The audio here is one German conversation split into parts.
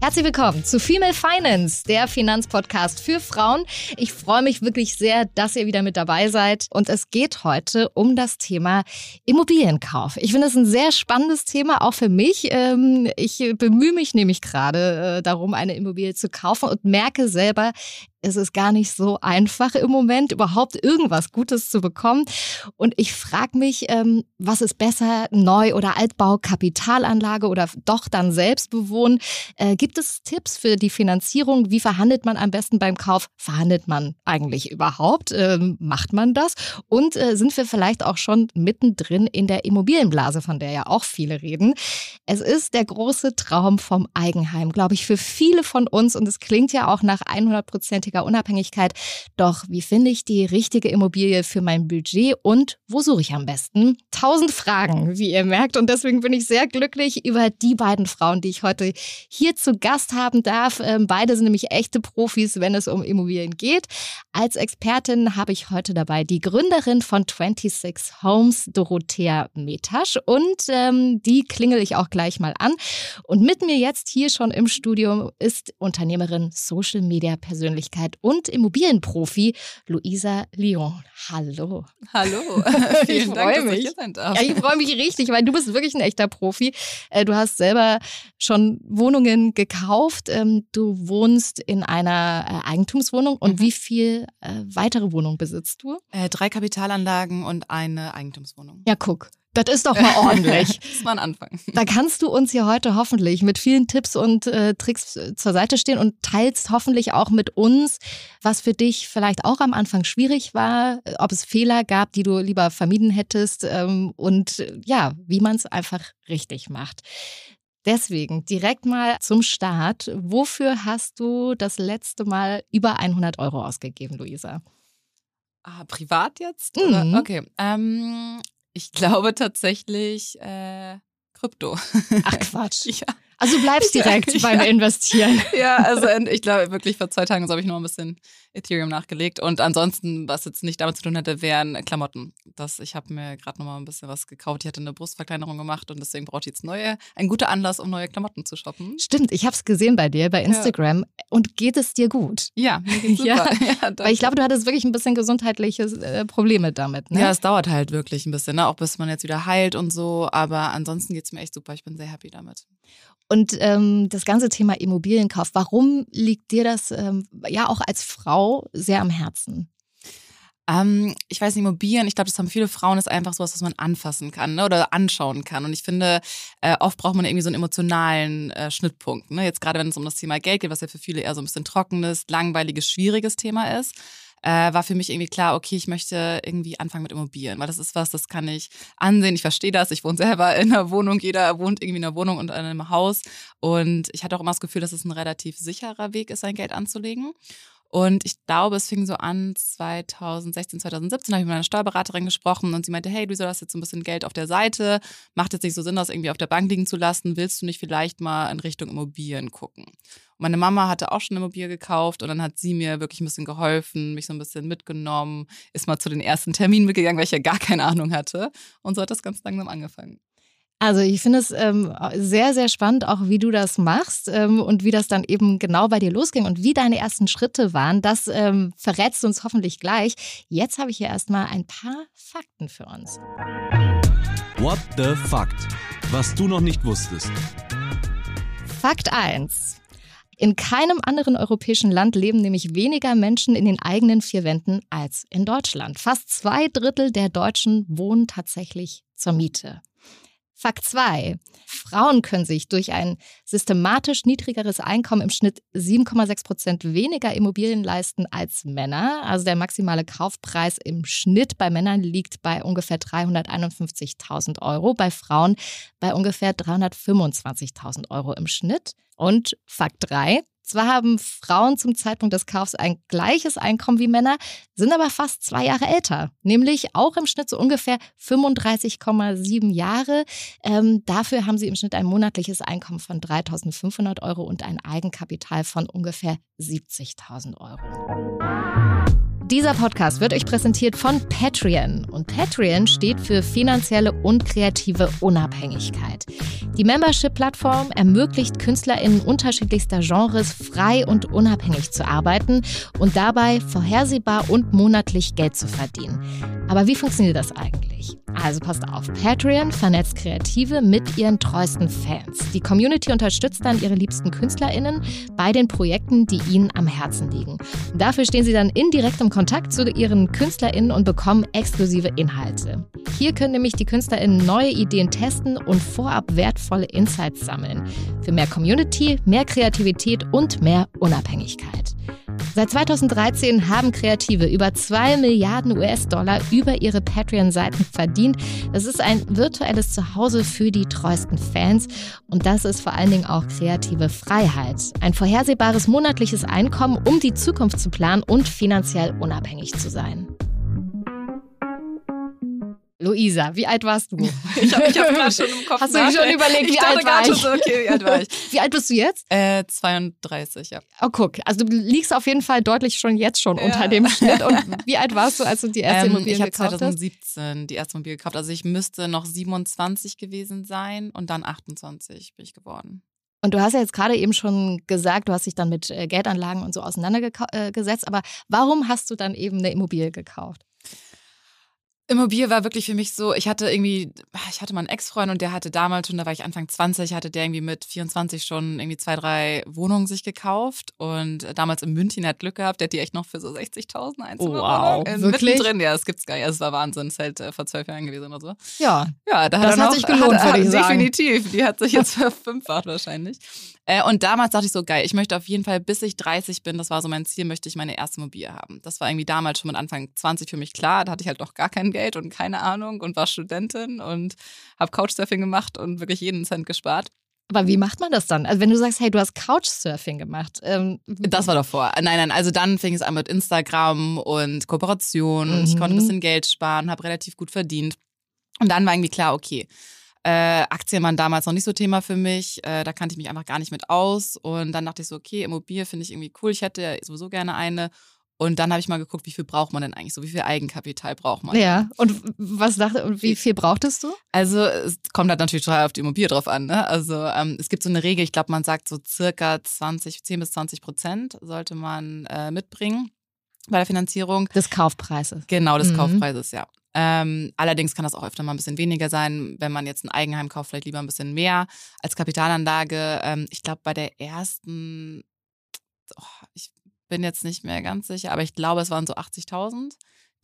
Herzlich willkommen zu Female Finance, der Finanzpodcast für Frauen. Ich freue mich wirklich sehr, dass ihr wieder mit dabei seid. Und es geht heute um das Thema Immobilienkauf. Ich finde es ein sehr spannendes Thema, auch für mich. Ähm, ich bemühe mich nämlich gerade äh, darum, eine Immobilie zu kaufen und merke selber, es ist gar nicht so einfach im Moment, überhaupt irgendwas Gutes zu bekommen. Und ich frage mich, ähm, was ist besser, Neu- oder Altbau, Kapitalanlage oder doch dann selbst bewohnen? Äh, gibt es Tipps für die Finanzierung? Wie verhandelt man am besten beim Kauf? Verhandelt man eigentlich überhaupt? Ähm, macht man das? Und äh, sind wir vielleicht auch schon mittendrin in der Immobilienblase, von der ja auch viele reden? Es ist der große Traum vom Eigenheim, glaube ich, für viele von uns. Und es klingt ja auch nach 100 Prozent wirtschaftlicher Unabhängigkeit. Doch wie finde ich die richtige Immobilie für mein Budget und wo suche ich am besten? Tausend Fragen, wie ihr merkt. Und deswegen bin ich sehr glücklich über die beiden Frauen, die ich heute hier zu Gast haben darf. Ähm, beide sind nämlich echte Profis, wenn es um Immobilien geht. Als Expertin habe ich heute dabei die Gründerin von 26 Homes, Dorothea Metasch. Und ähm, die klingel ich auch gleich mal an. Und mit mir jetzt hier schon im Studio ist Unternehmerin, Social Media Persönlichkeit Persönlichkeit und Immobilienprofi Luisa Lyon. Hallo. Hallo. Vielen Dank, dass mich. ich hier sein darf. Ja, ich freue mich richtig, weil du bist wirklich ein echter Profi. Äh, du hast selber schon Wohnungen gekauft. Ähm, du wohnst in einer äh, Eigentumswohnung. Und mhm. wie viel äh, weitere Wohnungen besitzt du? drei Kapitalanlagen und eine Eigentumswohnung. Ja, guck. Das ist doch mal ordentlich. das war ein Anfang. Da kannst du uns hier heute hoffentlich mit vielen Tipps und äh, Tricks äh, zur Seite stehen und teilst hoffentlich auch mit uns, was für dich vielleicht auch am Anfang schwierig war, äh, ob es Fehler gab, die du lieber vermieden hättest ähm, und äh, ja, wie man es einfach richtig macht. Deswegen direkt mal zum Start. Wofür hast du das letzte Mal über 100 Euro ausgegeben, Luisa? Ah, privat jetzt? Mhm. Okay. Ähm, ich glaube tatsächlich äh, Krypto. Ach Quatsch. ja. Also du bleibst direkt ja, beim Investieren. Ja, also ich glaube wirklich vor zwei Tagen so habe ich noch ein bisschen Ethereum nachgelegt und ansonsten, was jetzt nicht damit zu tun hätte, wären Klamotten. Das, ich habe mir gerade noch mal ein bisschen was gekauft. Ich hatte eine Brustverkleinerung gemacht und deswegen brauche ich jetzt neue, ein guter Anlass, um neue Klamotten zu shoppen. Stimmt, ich habe es gesehen bei dir bei Instagram ja. und geht es dir gut? Ja, mir geht's super. Ja, ja weil ich glaube, du hattest wirklich ein bisschen gesundheitliche äh, Probleme damit. Ne? Ja, es dauert halt wirklich ein bisschen, ne? auch bis man jetzt wieder heilt und so. Aber ansonsten geht es mir echt super. Ich bin sehr happy damit. Und ähm, das ganze Thema Immobilienkauf, warum liegt dir das ähm, ja auch als Frau sehr am Herzen? Ähm, ich weiß nicht, Immobilien, ich glaube, das haben viele Frauen, ist einfach sowas, was man anfassen kann ne, oder anschauen kann. Und ich finde, äh, oft braucht man irgendwie so einen emotionalen äh, Schnittpunkt. Ne? Jetzt gerade, wenn es um das Thema Geld geht, was ja für viele eher so ein bisschen trockenes, langweiliges, schwieriges Thema ist äh, war für mich irgendwie klar, okay, ich möchte irgendwie anfangen mit Immobilien, weil das ist was, das kann ich ansehen. Ich verstehe das. Ich wohne selber in einer Wohnung. Jeder wohnt irgendwie in einer Wohnung und in einem Haus. Und ich hatte auch immer das Gefühl, dass es ein relativ sicherer Weg ist, sein Geld anzulegen. Und ich glaube, es fing so an 2016, 2017, habe ich mit einer Steuerberaterin gesprochen und sie meinte, hey, du hast jetzt so ein bisschen Geld auf der Seite, macht jetzt nicht so Sinn, das irgendwie auf der Bank liegen zu lassen, willst du nicht vielleicht mal in Richtung Immobilien gucken? Und meine Mama hatte auch schon eine Immobilie gekauft und dann hat sie mir wirklich ein bisschen geholfen, mich so ein bisschen mitgenommen, ist mal zu den ersten Terminen mitgegangen, weil ich ja gar keine Ahnung hatte. Und so hat das ganz langsam angefangen. Also ich finde es ähm, sehr, sehr spannend, auch wie du das machst ähm, und wie das dann eben genau bei dir losging und wie deine ersten Schritte waren. Das ähm, verrätst du uns hoffentlich gleich. Jetzt habe ich hier erstmal ein paar Fakten für uns. What the Fact? Was du noch nicht wusstest. Fakt 1. In keinem anderen europäischen Land leben nämlich weniger Menschen in den eigenen vier Wänden als in Deutschland. Fast zwei Drittel der Deutschen wohnen tatsächlich zur Miete. Fakt 2. Frauen können sich durch ein systematisch niedrigeres Einkommen im Schnitt 7,6 Prozent weniger Immobilien leisten als Männer. Also der maximale Kaufpreis im Schnitt bei Männern liegt bei ungefähr 351.000 Euro, bei Frauen bei ungefähr 325.000 Euro im Schnitt. Und Fakt 3. Zwar haben Frauen zum Zeitpunkt des Kaufs ein gleiches Einkommen wie Männer, sind aber fast zwei Jahre älter, nämlich auch im Schnitt so ungefähr 35,7 Jahre. Ähm, dafür haben sie im Schnitt ein monatliches Einkommen von 3.500 Euro und ein Eigenkapital von ungefähr 70.000 Euro. Dieser Podcast wird euch präsentiert von Patreon. Und Patreon steht für finanzielle und kreative Unabhängigkeit. Die Membership-Plattform ermöglicht KünstlerInnen unterschiedlichster Genres frei und unabhängig zu arbeiten und dabei vorhersehbar und monatlich Geld zu verdienen. Aber wie funktioniert das eigentlich? Also passt auf, Patreon vernetzt Kreative mit ihren treuesten Fans. Die Community unterstützt dann ihre liebsten KünstlerInnen bei den Projekten, die ihnen am Herzen liegen. Und dafür stehen sie dann in direktem Kontakt zu ihren KünstlerInnen und bekommen exklusive Inhalte. Hier können nämlich die KünstlerInnen neue Ideen testen und vorab wertvolle Insights sammeln. Für mehr Community, mehr Kreativität und mehr Unabhängigkeit. Seit 2013 haben Kreative über 2 Milliarden US-Dollar über ihre Patreon-Seiten verdient. Das ist ein virtuelles Zuhause für die treuesten Fans und das ist vor allen Dingen auch kreative Freiheit. Ein vorhersehbares monatliches Einkommen, um die Zukunft zu planen und finanziell unabhängig zu sein. Luisa, wie alt warst du? Ich habe hab gerade schon im Kopf Hast du dir schon überlegt, wie alt war ich? So, okay, wie alt war ich? Wie alt bist du jetzt? Äh, 32, ja. Oh, guck. Also du liegst auf jeden Fall deutlich schon jetzt schon Ja. unter dem Schnitt. Und wie alt warst du, als du die erste Ähm, Immobilie ich habe gekauft hast? 2017 die erste Immobilie gekauft. Also ich müsste noch 27 gewesen sein und dann 28 bin ich geworden. Und du hast ja jetzt gerade eben schon gesagt, du hast dich dann mit äh, Geldanlagen und so auseinandergesetzt. Aber warum hast du dann eben eine Immobilie gekauft? Immobilie war wirklich für mich so, ich hatte irgendwie, ich hatte mal einen Ex-Freund und der hatte damals schon, da war ich Anfang 20, hatte der irgendwie mit 24 schon irgendwie zwei, drei Wohnungen sich gekauft und damals in München hat Glück gehabt, der hat die echt noch für so 60.000 Einzelwohnungen. Wow, äh, wirklich? Mittendrin, ja, das gibt's gar nicht, das war Wahnsinn, das ist halt äh, vor zwölf Jahren gewesen oder so. Ja, Ja, da Das er hat noch, sich gelohnt, hat, würde ich sagen. Definitiv, die hat sich jetzt verfünffacht wahrscheinlich. Äh, und damals dachte ich so, geil, ich möchte auf jeden Fall, bis ich 30 bin, das war so mein Ziel, möchte ich meine erste Immobilie haben. Das war irgendwie damals schon mit Anfang 20 für mich klar, da hatte ich halt noch gar kein Geld und keine Ahnung und war Studentin und habe Couchsurfing gemacht und wirklich jeden Cent gespart. aber wie macht man das dann? Also wenn du sagst, hey, du hast Couchsurfing gemacht. Ähm, Das war davor. Nein, nein, also dann fing es an mit Instagram und Kooperation und ich Mhm. konnte ein bisschen Geld sparen, habe relativ gut verdient. Und dann war irgendwie klar, okay, äh, Aktien waren damals noch nicht so Thema für mich, äh, da kannte ich mich einfach gar nicht mit aus. Und dann dachte ich so, okay, Immobilie finde ich irgendwie cool, ich hätte sowieso gerne eine. Und dann habe ich mal geguckt, wie viel braucht man denn eigentlich so, wie viel Eigenkapital braucht man? ja, und was dachte, und wie viel brauchtest du? Also es kommt halt natürlich total auf die Immobilie drauf an. Ne? Also ähm, es gibt so eine Regel, ich glaube, man sagt so circa 20, 10 bis 20 Prozent sollte man äh, mitbringen bei der Finanzierung. Des Kaufpreises. Genau, des Mhm. Kaufpreises, ja. Ähm, allerdings kann das auch öfter mal ein bisschen weniger sein, wenn man jetzt ein Eigenheim kauft, vielleicht lieber ein bisschen mehr als Kapitalanlage. Ähm, ich glaube, bei der ersten, oh, ich bin jetzt nicht mehr ganz sicher, aber ich glaube, es waren so 80.000,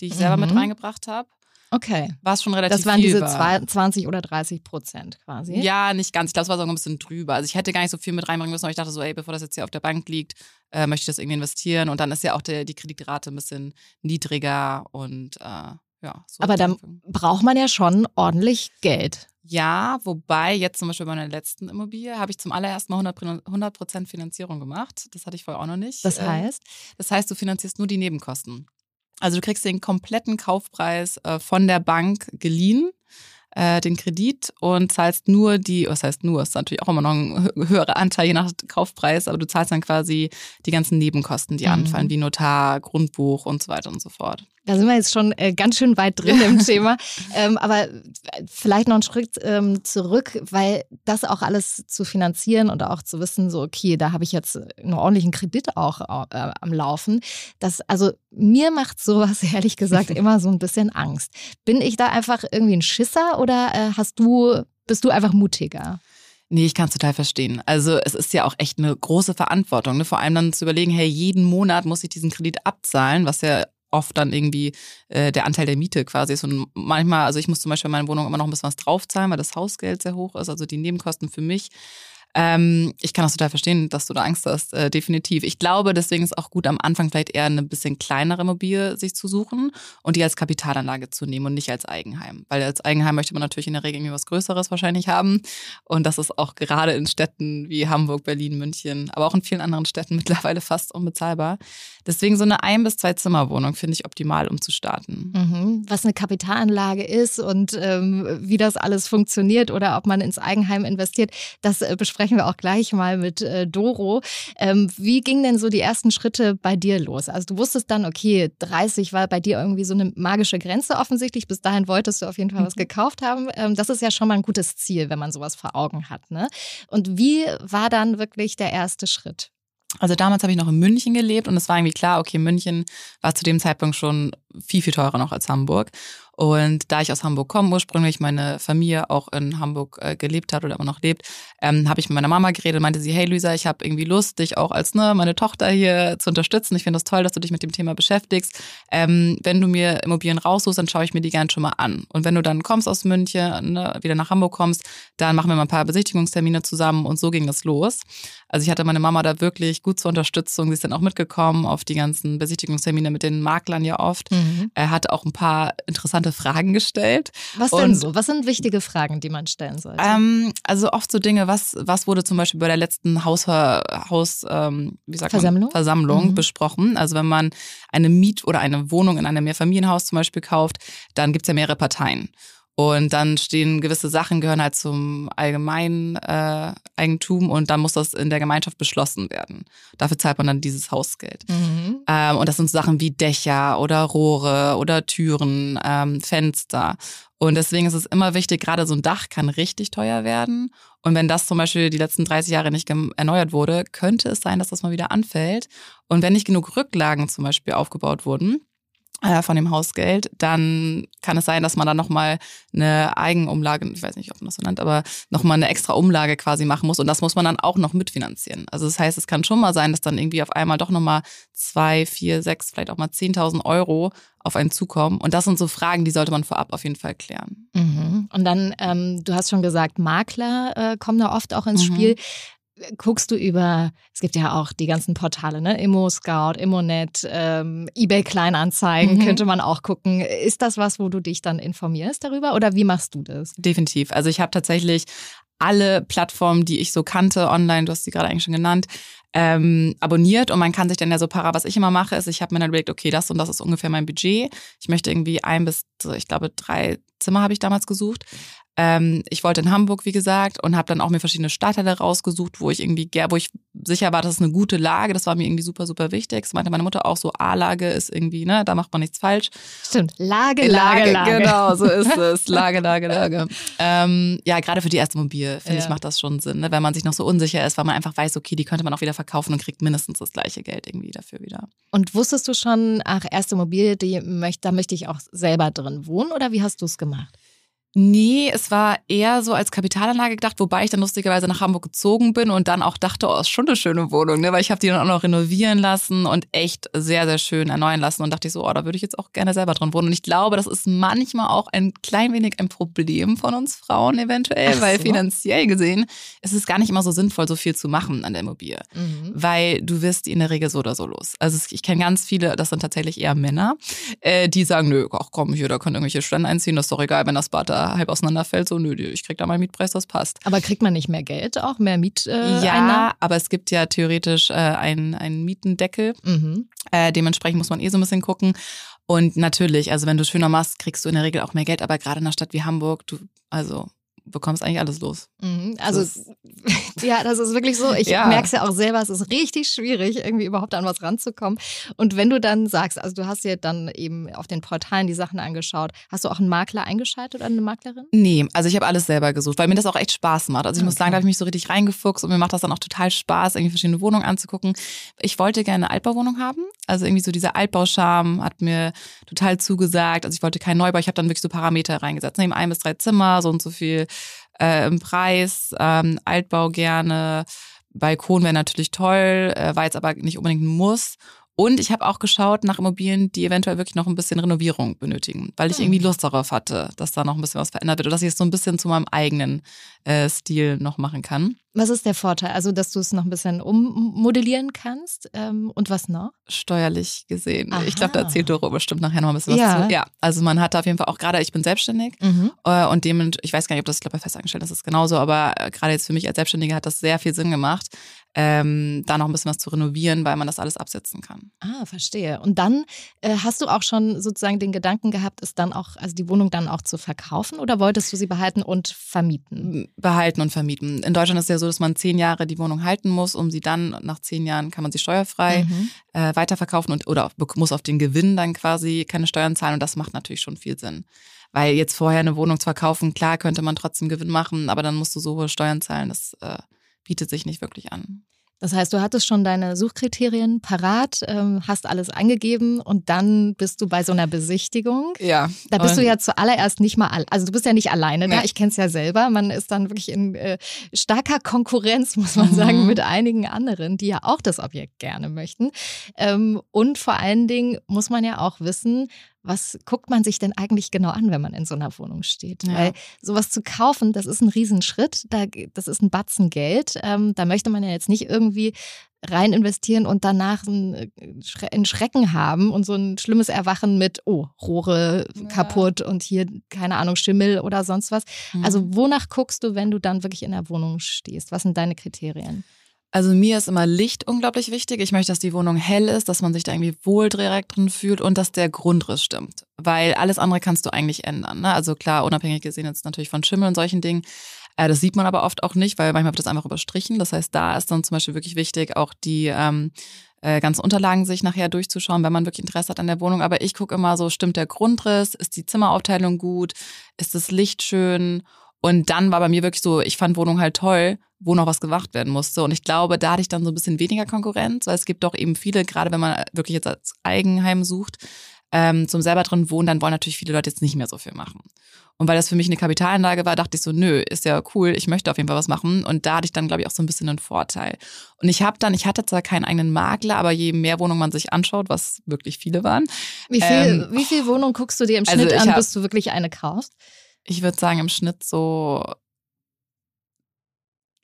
die ich selber mit Mhm. reingebracht habe. Okay. War es schon relativ Das waren diese zwei- 20 oder 30 Prozent quasi. Ja, nicht ganz. Ich glaube, es war sogar ein bisschen drüber. Also ich hätte gar nicht so viel mit reinbringen müssen, aber ich dachte so, ey, bevor das jetzt hier auf der Bank liegt, äh, möchte ich das irgendwie investieren. Und dann ist ja auch der, die Kreditrate ein bisschen niedriger und äh, ja. So Aber dann braucht man ja schon ordentlich Geld. Ja, wobei jetzt zum Beispiel bei meiner letzten Immobilie habe ich zum allerersten Mal 100%, 100 Finanzierung gemacht. Das hatte ich vorher auch noch nicht. Das Äh, heißt, Das heißt, du finanzierst nur die Nebenkosten. Also du kriegst den kompletten Kaufpreis äh, von der Bank geliehen, äh, den Kredit und zahlst nur die, was heißt nur, ist natürlich auch immer noch ein hö- höherer Anteil je nach Kaufpreis, aber du zahlst dann quasi die ganzen Nebenkosten, die Mhm. anfallen, wie Notar, Grundbuch und so weiter und so fort. Da sind wir jetzt schon äh, ganz schön weit drin im Thema. Ähm, aber vielleicht noch einen Schritt ähm, zurück, weil das auch alles zu finanzieren und auch zu wissen, so, okay, da habe ich jetzt einen ordentlichen Kredit auch äh, am Laufen. Das, also mir macht sowas ehrlich gesagt immer so ein bisschen Angst. Bin ich da einfach irgendwie ein Schisser oder äh, hast du, bist du einfach mutiger? Nee, ich kann es total verstehen. Also es ist ja auch echt eine große Verantwortung. Ne? Vor allem dann zu überlegen, hey, jeden Monat muss ich diesen Kredit abzahlen, was ja oft dann irgendwie äh, der Anteil der Miete quasi ist. Und manchmal, also ich muss zum Beispiel in meiner Wohnung immer noch ein bisschen was draufzahlen, weil das Hausgeld sehr hoch ist, also die Nebenkosten für mich. Ähm, ich kann das total verstehen, dass du da Angst hast, äh, definitiv. Ich glaube, deswegen ist auch gut, am Anfang vielleicht eher eine bisschen kleinere Immobilie sich zu suchen und die als Kapitalanlage zu nehmen und nicht als Eigenheim. Weil als Eigenheim möchte man natürlich in der Regel irgendwie was Größeres wahrscheinlich haben. Und das ist auch gerade in Städten wie Hamburg, Berlin, München, aber auch in vielen anderen Städten mittlerweile fast unbezahlbar. Deswegen so eine Ein- bis zwei Zimmerwohnung finde ich optimal, um zu starten. Mhm. Was eine Kapitalanlage ist und ähm, wie das alles funktioniert oder ob man ins Eigenheim investiert, das äh, besprechen sprechen wir auch gleich mal mit äh, Doro. Ähm, wie gingen denn so die ersten Schritte bei dir los? Also du wusstest dann, okay, 30 war bei dir irgendwie so eine magische Grenze offensichtlich. Bis dahin wolltest du auf jeden Fall was mhm. gekauft haben. Ähm, das ist ja schon mal ein gutes Ziel, wenn man sowas vor Augen hat. Ne? Und wie war dann wirklich der erste Schritt? Also damals habe ich noch in München gelebt und es war irgendwie klar, okay, München war zu dem Zeitpunkt schon viel, viel teurer noch als Hamburg. Und da ich aus Hamburg komme, ursprünglich meine Familie auch in Hamburg äh, gelebt hat oder immer noch lebt, ähm, habe ich mit meiner Mama geredet und meinte sie, hey Luisa, ich habe irgendwie Lust, dich auch als ne, meine Tochter hier zu unterstützen. Ich finde das toll, dass du dich mit dem Thema beschäftigst. Ähm, wenn du mir Immobilien raussuchst, dann schaue ich mir die gerne schon mal an. Und wenn du dann kommst aus München, ne, wieder nach Hamburg kommst, dann machen wir mal ein paar Besichtigungstermine zusammen und so ging das los. Also ich hatte meine Mama da wirklich gut zur Unterstützung. Sie ist dann auch mitgekommen auf die ganzen Besichtigungstermine mit den Maklern ja oft. Mhm. Er hatte auch ein paar interessante Fragen gestellt. Was denn und, so? Was sind wichtige Fragen, die man stellen sollte? Ähm, also oft so Dinge, was, was wurde zum Beispiel bei der letzten Haus, Haus ähm, wie sagt Versammlung, man? Versammlung mhm. besprochen. Also wenn man eine Miet- oder eine Wohnung in einem Mehrfamilienhaus zum Beispiel kauft, dann gibt es ja mehrere Parteien. Und dann stehen gewisse Sachen, gehören halt zum allgemeinen äh, Eigentum und dann muss das in der Gemeinschaft beschlossen werden. Dafür zahlt man dann dieses Hausgeld. Mhm. Ähm, und das sind so Sachen wie Dächer oder Rohre oder Türen, ähm, Fenster. Und deswegen ist es immer wichtig, gerade so ein Dach kann richtig teuer werden. Und wenn das zum Beispiel die letzten 30 Jahre nicht erneuert wurde, könnte es sein, dass das mal wieder anfällt. Und wenn nicht genug Rücklagen zum Beispiel aufgebaut wurden, von dem Hausgeld, dann kann es sein, dass man dann nochmal eine Eigenumlage, ich weiß nicht, ob man das so nennt, aber nochmal eine extra Umlage quasi machen muss und das muss man dann auch noch mitfinanzieren. Also das heißt, es kann schon mal sein, dass dann irgendwie auf einmal doch nochmal zwei, vier, sechs, vielleicht auch mal 10.000 Euro auf einen zukommen. Und das sind so Fragen, die sollte man vorab auf jeden Fall klären. Mhm. Und dann, ähm, du hast schon gesagt, Makler äh, kommen da oft auch ins mhm. Spiel guckst du über, es gibt ja auch die ganzen Portale, ne? Immo Scout, Immonet, ähm, eBay Kleinanzeigen, mhm. könnte man auch gucken. Ist das was, wo du dich dann informierst darüber oder wie machst du das? Definitiv. Also ich habe tatsächlich alle Plattformen, die ich so kannte, online, du hast sie gerade eigentlich schon genannt, ähm, abonniert und man kann sich dann ja so para, was ich immer mache, ist, ich habe mir dann überlegt, okay, das und das ist ungefähr mein Budget. Ich möchte irgendwie ein bis, ich glaube, drei Zimmer habe ich damals gesucht. Ähm, ich wollte in Hamburg, wie gesagt, und habe dann auch mir verschiedene Stadtteile rausgesucht, wo ich irgendwie, wo ich sicher war, das ist eine gute Lage. Das war mir irgendwie super, super wichtig. Das meinte meine Mutter auch so, A-Lage ist irgendwie, ne, da macht man nichts falsch. Stimmt, Lage, Lage, Lage. Genau, so ist es. Lage, Lage, Lage. Ähm, ja, gerade für die erste Mobil, finde ja. ich, macht das schon Sinn, ne? wenn man sich noch so unsicher ist, weil man einfach weiß, okay, die könnte man auch wieder verkaufen und kriegt mindestens das gleiche Geld irgendwie dafür wieder. Und wusstest du schon, ach, erste Mobil, die möchte, da möchte ich auch selber drin wohnen oder wie hast du es gemacht? Nee, es war eher so als Kapitalanlage gedacht, wobei ich dann lustigerweise nach Hamburg gezogen bin und dann auch dachte, oh, ist schon eine schöne Wohnung, ne? weil ich habe die dann auch noch renovieren lassen und echt sehr, sehr schön erneuern lassen und dachte ich so, oh, da würde ich jetzt auch gerne selber drin wohnen. Und ich glaube, das ist manchmal auch ein klein wenig ein Problem von uns Frauen eventuell, so. weil finanziell gesehen ist es gar nicht immer so sinnvoll, so viel zu machen an der Immobilie, mhm. weil du wirst die in der Regel so oder so los. Also ich kenne ganz viele, das sind tatsächlich eher Männer, äh, die sagen, nö, ach komm, hier, da können irgendwelche Studenten einziehen, das ist doch egal, wenn das Bad da halb auseinanderfällt, so nö, ich krieg da mal Mietpreis, das passt. Aber kriegt man nicht mehr Geld auch, mehr Miet? Äh, ja, aber es gibt ja theoretisch äh, einen, einen Mietendeckel. Mhm. Äh, dementsprechend muss man eh so ein bisschen gucken. Und natürlich, also wenn du schöner machst, kriegst du in der Regel auch mehr Geld, aber gerade in einer Stadt wie Hamburg, du, also bekommst eigentlich alles los. Mhm, also das ja, das ist wirklich so. Ich ja. merke es ja auch selber, es ist richtig schwierig, irgendwie überhaupt an was ranzukommen. Und wenn du dann sagst, also du hast dir dann eben auf den Portalen die Sachen angeschaut, hast du auch einen Makler eingeschaltet oder eine Maklerin? Nee, also ich habe alles selber gesucht, weil mir das auch echt Spaß macht. Also ich okay. muss sagen, da habe ich mich so richtig reingefuchst und mir macht das dann auch total Spaß, irgendwie verschiedene Wohnungen anzugucken. Ich wollte gerne eine Altbauwohnung haben. Also irgendwie so dieser Altbauscham hat mir total zugesagt. Also ich wollte keinen Neubau, ich habe dann wirklich so Parameter reingesetzt. Neben ein bis drei Zimmer, so und so viel äh, im Preis, ähm, Altbau gerne, Balkon wäre natürlich toll, äh, war jetzt aber nicht unbedingt ein Muss. Und ich habe auch geschaut nach Immobilien, die eventuell wirklich noch ein bisschen Renovierung benötigen, weil ich hm. irgendwie Lust darauf hatte, dass da noch ein bisschen was verändert wird oder dass ich es so ein bisschen zu meinem eigenen äh, Stil noch machen kann. Was ist der Vorteil? Also, dass du es noch ein bisschen ummodellieren kannst ähm, und was noch? Steuerlich gesehen. Aha. Ich glaube, da erzählt Doro bestimmt nachher noch ein bisschen ja. was zu. Ja, also man hat auf jeden Fall auch gerade, ich bin selbstständig mhm. äh, und dem, ich weiß gar nicht, ob das, ich glaube, bei Festangestellten ist es genauso, aber äh, gerade jetzt für mich als Selbstständige hat das sehr viel Sinn gemacht, ähm, da noch ein bisschen was zu renovieren, weil man das alles absetzen kann. Ah, verstehe. Und dann äh, hast du auch schon sozusagen den Gedanken gehabt, es dann auch, also die Wohnung dann auch zu verkaufen oder wolltest du sie behalten und vermieten? Behalten und vermieten. In Deutschland ist es ja so, dass man zehn Jahre die Wohnung halten muss, um sie dann nach zehn Jahren kann man sie steuerfrei mhm. äh, weiterverkaufen und oder muss auf den Gewinn dann quasi keine Steuern zahlen und das macht natürlich schon viel Sinn. Weil jetzt vorher eine Wohnung zu verkaufen, klar könnte man trotzdem Gewinn machen, aber dann musst du so hohe Steuern zahlen, das äh, bietet sich nicht wirklich an. Das heißt, du hattest schon deine Suchkriterien parat, ähm, hast alles angegeben und dann bist du bei so einer Besichtigung. Ja. Da bist du ja zuallererst nicht mal, also du bist ja nicht alleine nee. da. Ich kenne es ja selber. Man ist dann wirklich in äh, starker Konkurrenz, muss man mhm. sagen, mit einigen anderen, die ja auch das Objekt gerne möchten. Ähm, und vor allen Dingen muss man ja auch wissen, was guckt man sich denn eigentlich genau an, wenn man in so einer Wohnung steht? Ja. Weil sowas zu kaufen, das ist ein Riesenschritt, da, das ist ein Batzen Geld. Ähm, da möchte man ja jetzt nicht irgendwie rein investieren und danach einen, einen, Schrecken haben und so ein schlimmes Erwachen mit, oh, Rohre ja. kaputt und hier, keine Ahnung, Schimmel oder sonst was. Mhm. Also wonach guckst du, wenn du dann wirklich in der Wohnung stehst? Was sind deine Kriterien? Also mir ist immer Licht unglaublich wichtig. Ich möchte, dass die Wohnung hell ist, dass man sich da irgendwie wohl direkt drin fühlt und dass der Grundriss stimmt. Weil alles andere kannst du eigentlich ändern. Ne? Also klar, unabhängig gesehen jetzt natürlich von Schimmel und solchen Dingen. Äh, das sieht man aber oft auch nicht, weil manchmal wird das einfach überstrichen. Das heißt, da ist dann zum Beispiel wirklich wichtig, auch die ähm, äh, ganzen Unterlagen sich nachher durchzuschauen, wenn man wirklich Interesse hat an der Wohnung. Aber ich gucke immer so, stimmt der Grundriss? Ist die Zimmeraufteilung gut? Ist das Licht schön? Und dann war bei mir wirklich so, ich fand Wohnung halt toll, wo noch was gemacht werden musste. Und ich glaube, da hatte ich dann so ein bisschen weniger Konkurrenz, weil es gibt doch eben viele, gerade wenn man wirklich jetzt als Eigenheim sucht, ähm, zum selber drin wohnen, dann wollen natürlich viele Leute jetzt nicht mehr so viel machen. Und weil das für mich eine Kapitalanlage war, dachte ich so, nö, ist ja cool, ich möchte auf jeden Fall was machen. Und da hatte ich dann, glaube ich, auch so ein bisschen einen Vorteil. Und ich habe dann, ich hatte zwar keinen eigenen Makler, aber je mehr Wohnungen man sich anschaut, was wirklich viele waren. Wie viel, ähm, wie viel Wohnungen guckst du dir im also Schnitt also an, hab, bis du wirklich eine kaufst? Ich würde sagen, im Schnitt so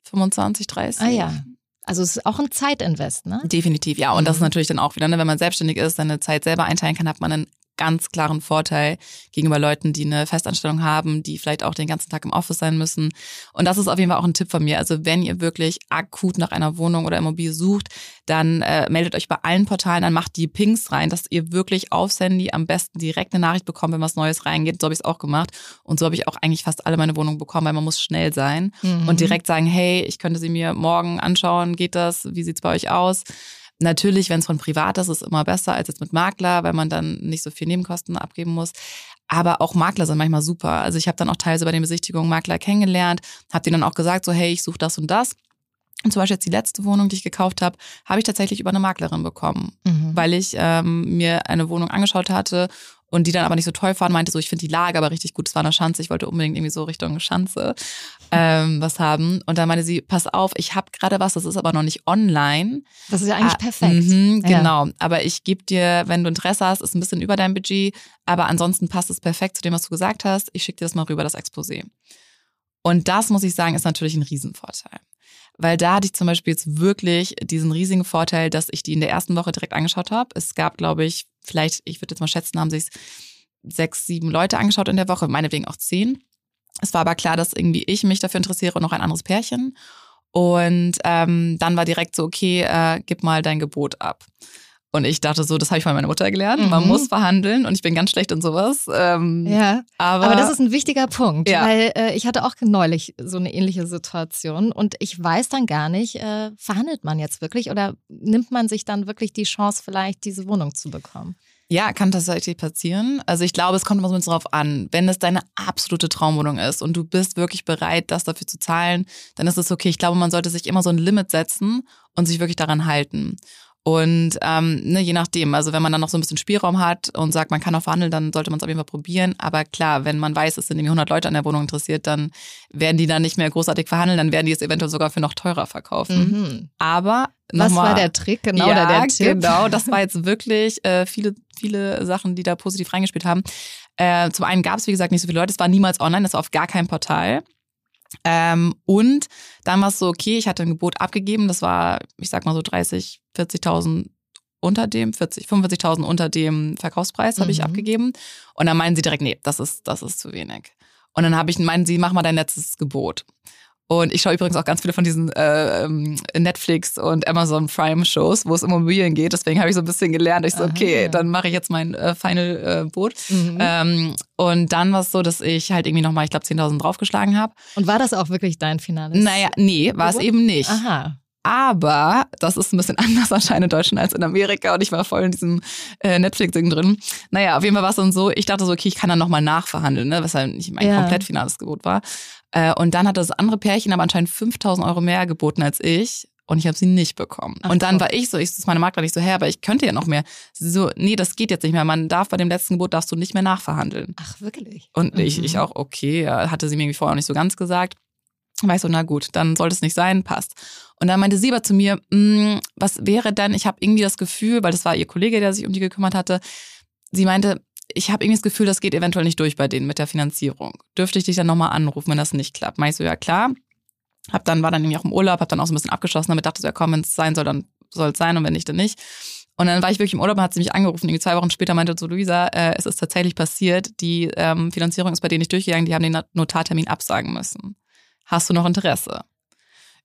25, 30. Ah ja. Also es ist auch ein Zeitinvest, ne? Definitiv, ja. Und mhm. das ist natürlich dann auch wieder, ne, wenn man selbstständig ist, seine Zeit selber einteilen kann, hat man einen ganz klaren Vorteil gegenüber Leuten, die eine Festanstellung haben, die vielleicht auch den ganzen Tag im Office sein müssen. Und das ist auf jeden Fall auch ein Tipp von mir. Also wenn ihr wirklich akut nach einer Wohnung oder Immobilie sucht, dann äh, meldet euch bei allen Portalen, dann macht die Pings rein, dass ihr wirklich aufs Handy am besten direkt eine Nachricht bekommt, wenn was Neues reingeht. So habe ich es auch gemacht. Und so habe ich auch eigentlich fast alle meine Wohnungen bekommen, weil man muss schnell sein mhm. und direkt sagen, hey, ich könnte sie mir morgen anschauen. Geht das? Wie sieht's bei euch aus? Natürlich, wenn es von privat ist, ist es immer besser als jetzt mit Makler, weil man dann nicht so viel Nebenkosten abgeben muss. Aber auch Makler sind manchmal super. Also ich habe dann auch teilweise bei den Besichtigungen Makler kennengelernt, habe denen dann auch gesagt, so hey, ich suche das und das. Und zum Beispiel jetzt die letzte Wohnung, die ich gekauft habe, habe ich tatsächlich über eine Maklerin bekommen, mhm. weil ich ähm, mir eine Wohnung angeschaut hatte und die dann aber nicht so toll fand, meinte so, ich finde die Lage aber richtig gut, es war eine Schanze, ich wollte unbedingt irgendwie so Richtung Schanze ähm, was haben. Und dann meinte sie, pass auf, ich habe gerade was, das ist aber noch nicht online. Das ist ja eigentlich ah, perfekt. Mh, genau, ja. aber ich gebe dir, wenn du Interesse hast, ist ein bisschen über dein Budget, aber ansonsten passt es perfekt zu dem, was du gesagt hast. Ich schicke dir das mal rüber, das Exposé. Und das, muss ich sagen, ist natürlich ein Riesenvorteil. Weil da hatte ich zum Beispiel jetzt wirklich diesen riesigen Vorteil, dass ich die in der ersten Woche direkt angeschaut habe. Es gab, glaube ich, vielleicht, ich würde jetzt mal schätzen, haben sich sechs, sieben Leute angeschaut in der Woche, meinetwegen auch zehn. Es war aber klar, dass irgendwie ich mich dafür interessiere und noch ein anderes Pärchen. Und ähm, dann war direkt so, okay, äh, gib mal dein Gebot ab. Und ich dachte so, das habe ich von meiner Mutter gelernt. Mhm. Man muss verhandeln und ich bin ganz schlecht in sowas. Ähm, ja, aber, aber das ist ein wichtiger Punkt, ja. weil äh, ich hatte auch neulich so eine ähnliche Situation und ich weiß dann gar nicht, äh, verhandelt man jetzt wirklich oder nimmt man sich dann wirklich die Chance, vielleicht diese Wohnung zu bekommen? Ja, kann tatsächlich passieren. Also ich glaube, es kommt immer so drauf an. Wenn es deine absolute Traumwohnung ist und du bist wirklich bereit, das dafür zu zahlen, dann ist es okay. Ich glaube, man sollte sich immer so ein Limit setzen und sich wirklich daran halten. Und ähm, ne, je nachdem, also wenn man dann noch so ein bisschen Spielraum hat und sagt, man kann auch verhandeln, dann sollte man es auf jeden Fall probieren. Aber klar, wenn man weiß, es sind irgendwie 100 Leute an der Wohnung interessiert, dann werden die dann nicht mehr großartig verhandeln, dann werden die es eventuell sogar für noch teurer verkaufen. Mhm. Aber Was nochmal- war der Trick genau ja, oder der Tipp? genau. Das war jetzt wirklich äh, viele, viele Sachen, die da positiv reingespielt haben. Äh, zum einen gab es, wie gesagt, nicht so viele Leute. Es war niemals online, das war auf gar keinem Portal. Ähm, und dann war es so, okay, ich hatte ein Gebot abgegeben. Das war, ich sag mal so 30, 40.000 unter dem, 40, 45.000 unter dem Verkaufspreis habe ich Mhm. abgegeben. Und dann meinen sie direkt, nee, das ist, das ist zu wenig. Und dann habe ich, meinen sie, mach mal dein letztes Gebot. Und ich schaue übrigens auch ganz viele von diesen äh, ähm, Netflix und Amazon Prime Shows, wo es um Immobilien geht. Deswegen habe ich so ein bisschen gelernt. Ich so, Aha. okay, dann mache ich jetzt mein äh, Final äh, Boot. Mhm. Ähm, und dann war es so, dass ich halt irgendwie nochmal, ich glaube, 10.000 draufgeschlagen habe. Und war das auch wirklich dein finales? Naja, nee, war es eben nicht. Aha. Aber das ist ein bisschen anders anscheinend in Deutschland als in Amerika und ich war voll in diesem äh, Netflix-Ding drin. Naja, auf jeden Fall war es dann so, ich dachte so, okay, ich kann dann nochmal nachverhandeln, ne, was halt nicht mein Ja. komplett finales Gebot war. Äh, und dann hat das andere Pärchen aber anscheinend 5000 Euro mehr geboten als ich. Und ich habe sie nicht bekommen. Ach, und dann guck. war ich so, ich das ist meine Maklerin nicht so, hä, aber ich könnte ja noch mehr. Sie so, nee, das geht jetzt nicht mehr. Man darf bei dem letzten Gebot darfst du nicht mehr nachverhandeln. Ach, wirklich? Und ich, Mhm. ich auch, okay, hatte sie mir irgendwie vorher auch nicht so ganz gesagt. War ich so, na gut, dann sollte es nicht sein, passt. Und dann meinte sie aber zu mir, "Mm, was wäre denn, ich habe irgendwie das Gefühl, weil das war ihr Kollege, der sich um die gekümmert hatte, sie meinte, ich habe irgendwie das Gefühl, das geht eventuell nicht durch bei denen mit der Finanzierung. Dürfte ich dich dann nochmal anrufen, wenn das nicht klappt? Meinte ich so, ja klar. Hab dann, war dann irgendwie auch im Urlaub, hab dann auch so ein bisschen abgeschlossen, damit dachte so, ja komm, wenn es sein soll, dann soll es sein und wenn nicht, dann nicht. Und dann war ich wirklich im Urlaub und hat sie mich angerufen. Irgendwie zwei Wochen später meinte so, Luisa, äh, es ist tatsächlich passiert. Die ähm, Finanzierung ist bei denen nicht durchgegangen. Die haben den Notartermin absagen müssen. Hast du noch Interesse?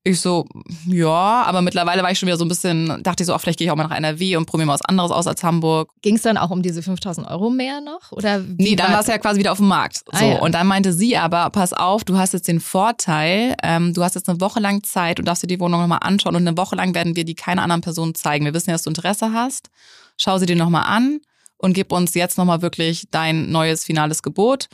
Ich so, ja, aber mittlerweile war ich schon wieder so ein bisschen, dachte ich so, ach, vielleicht gehe ich auch mal nach NRW und probiere mal was anderes aus als Hamburg. Ging es dann auch um diese 5000 Euro mehr noch? Oder Nee, dann war es ja quasi wieder auf dem Markt. Ah, So. ja. Und dann meinte sie aber, pass auf, du hast jetzt den Vorteil, ähm, du hast jetzt eine Woche lang Zeit und darfst dir die Wohnung nochmal anschauen und eine Woche lang werden wir die keiner anderen Person zeigen. Wir wissen ja, dass du Interesse hast. Schau sie dir nochmal an und gib uns jetzt nochmal wirklich dein neues finales Gebot.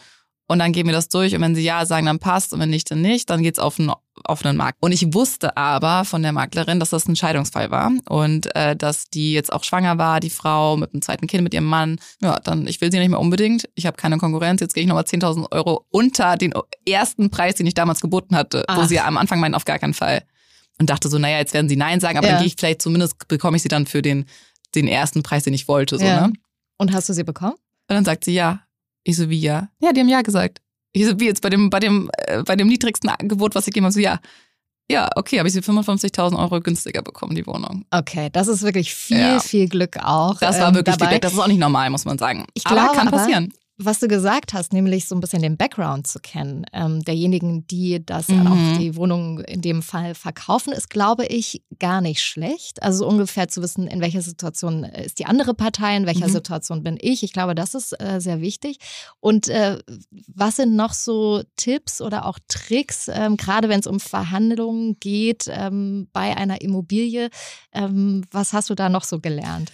Und dann gehen wir das durch und wenn sie ja sagen, dann passt und wenn nicht, dann nicht, dann geht's auf einen offenen Markt. Und ich wusste aber von der Maklerin, dass das ein Scheidungsfall war und äh, dass die jetzt auch schwanger war, die Frau mit einem zweiten Kind mit ihrem Mann. Ja, dann ich will sie nicht mehr unbedingt. Ich habe keine Konkurrenz. Jetzt gehe ich nochmal 10.000 Euro unter den ersten Preis, den ich damals geboten hatte, wo Ach. sie am Anfang meinen auf gar keinen Fall. Und dachte so, naja, jetzt werden sie Nein sagen, aber Ja. dann gehe ich vielleicht zumindest bekomme ich sie dann für den den ersten Preis, den ich wollte, so Ja. ne? Und hast du sie bekommen? Und dann sagt sie ja. Ich so, wie ja? Ja, die haben ja gesagt. Ich so, wie jetzt bei dem, bei dem, äh, bei dem niedrigsten Angebot, was ich habe, so ja. Ja, okay, habe ich sie 55.000 Euro günstiger bekommen, die Wohnung. Okay, das ist wirklich viel, Ja. viel Glück auch. Das war ähm, wirklich dabei. Feedback. Das ist auch nicht normal, muss man sagen. Ich aber glaube kann aber- passieren. Was du gesagt hast, nämlich so ein bisschen den Background zu kennen, ähm, derjenigen, die das Mhm. auch die Wohnung in dem Fall verkaufen, ist, glaube ich, gar nicht schlecht. Also ungefähr zu wissen, in welcher Situation ist die andere Partei, in welcher Mhm. Situation bin ich. Ich glaube, das ist äh, sehr wichtig. Und äh, was sind noch so Tipps oder auch Tricks, ähm, gerade wenn es um Verhandlungen geht ähm, bei einer Immobilie? Ähm, was hast du da noch so gelernt?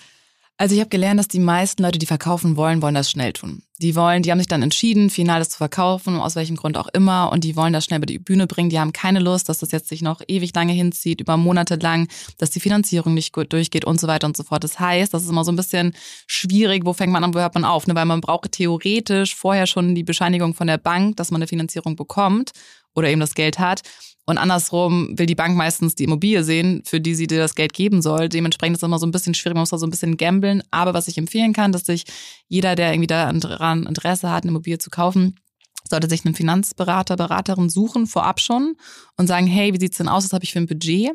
Also ich habe gelernt, dass die meisten Leute, die verkaufen wollen, wollen das schnell tun. Die wollen, die haben sich dann entschieden, final das zu verkaufen, aus welchem Grund auch immer, und die wollen das schnell über die Bühne bringen. Die haben keine Lust, dass das jetzt sich noch ewig lange hinzieht, über Monate lang, dass die Finanzierung nicht gut durchgeht und so weiter und so fort. Das heißt, das ist immer so ein bisschen schwierig, wo fängt man an, wo hört man auf, ne? weil man braucht theoretisch vorher schon die Bescheinigung von der Bank, dass man eine Finanzierung bekommt oder eben das Geld hat. Und andersrum will die Bank meistens die Immobilie sehen, für die sie dir das Geld geben soll. Dementsprechend ist es immer so ein bisschen schwierig, man muss da so ein bisschen gambeln. Aber was ich empfehlen kann, dass sich jeder, der irgendwie daran Interesse hat, eine Immobilie zu kaufen, sollte sich einen Finanzberater, Beraterin suchen, vorab schon und sagen, hey, wie sieht's denn aus, was habe ich für ein Budget?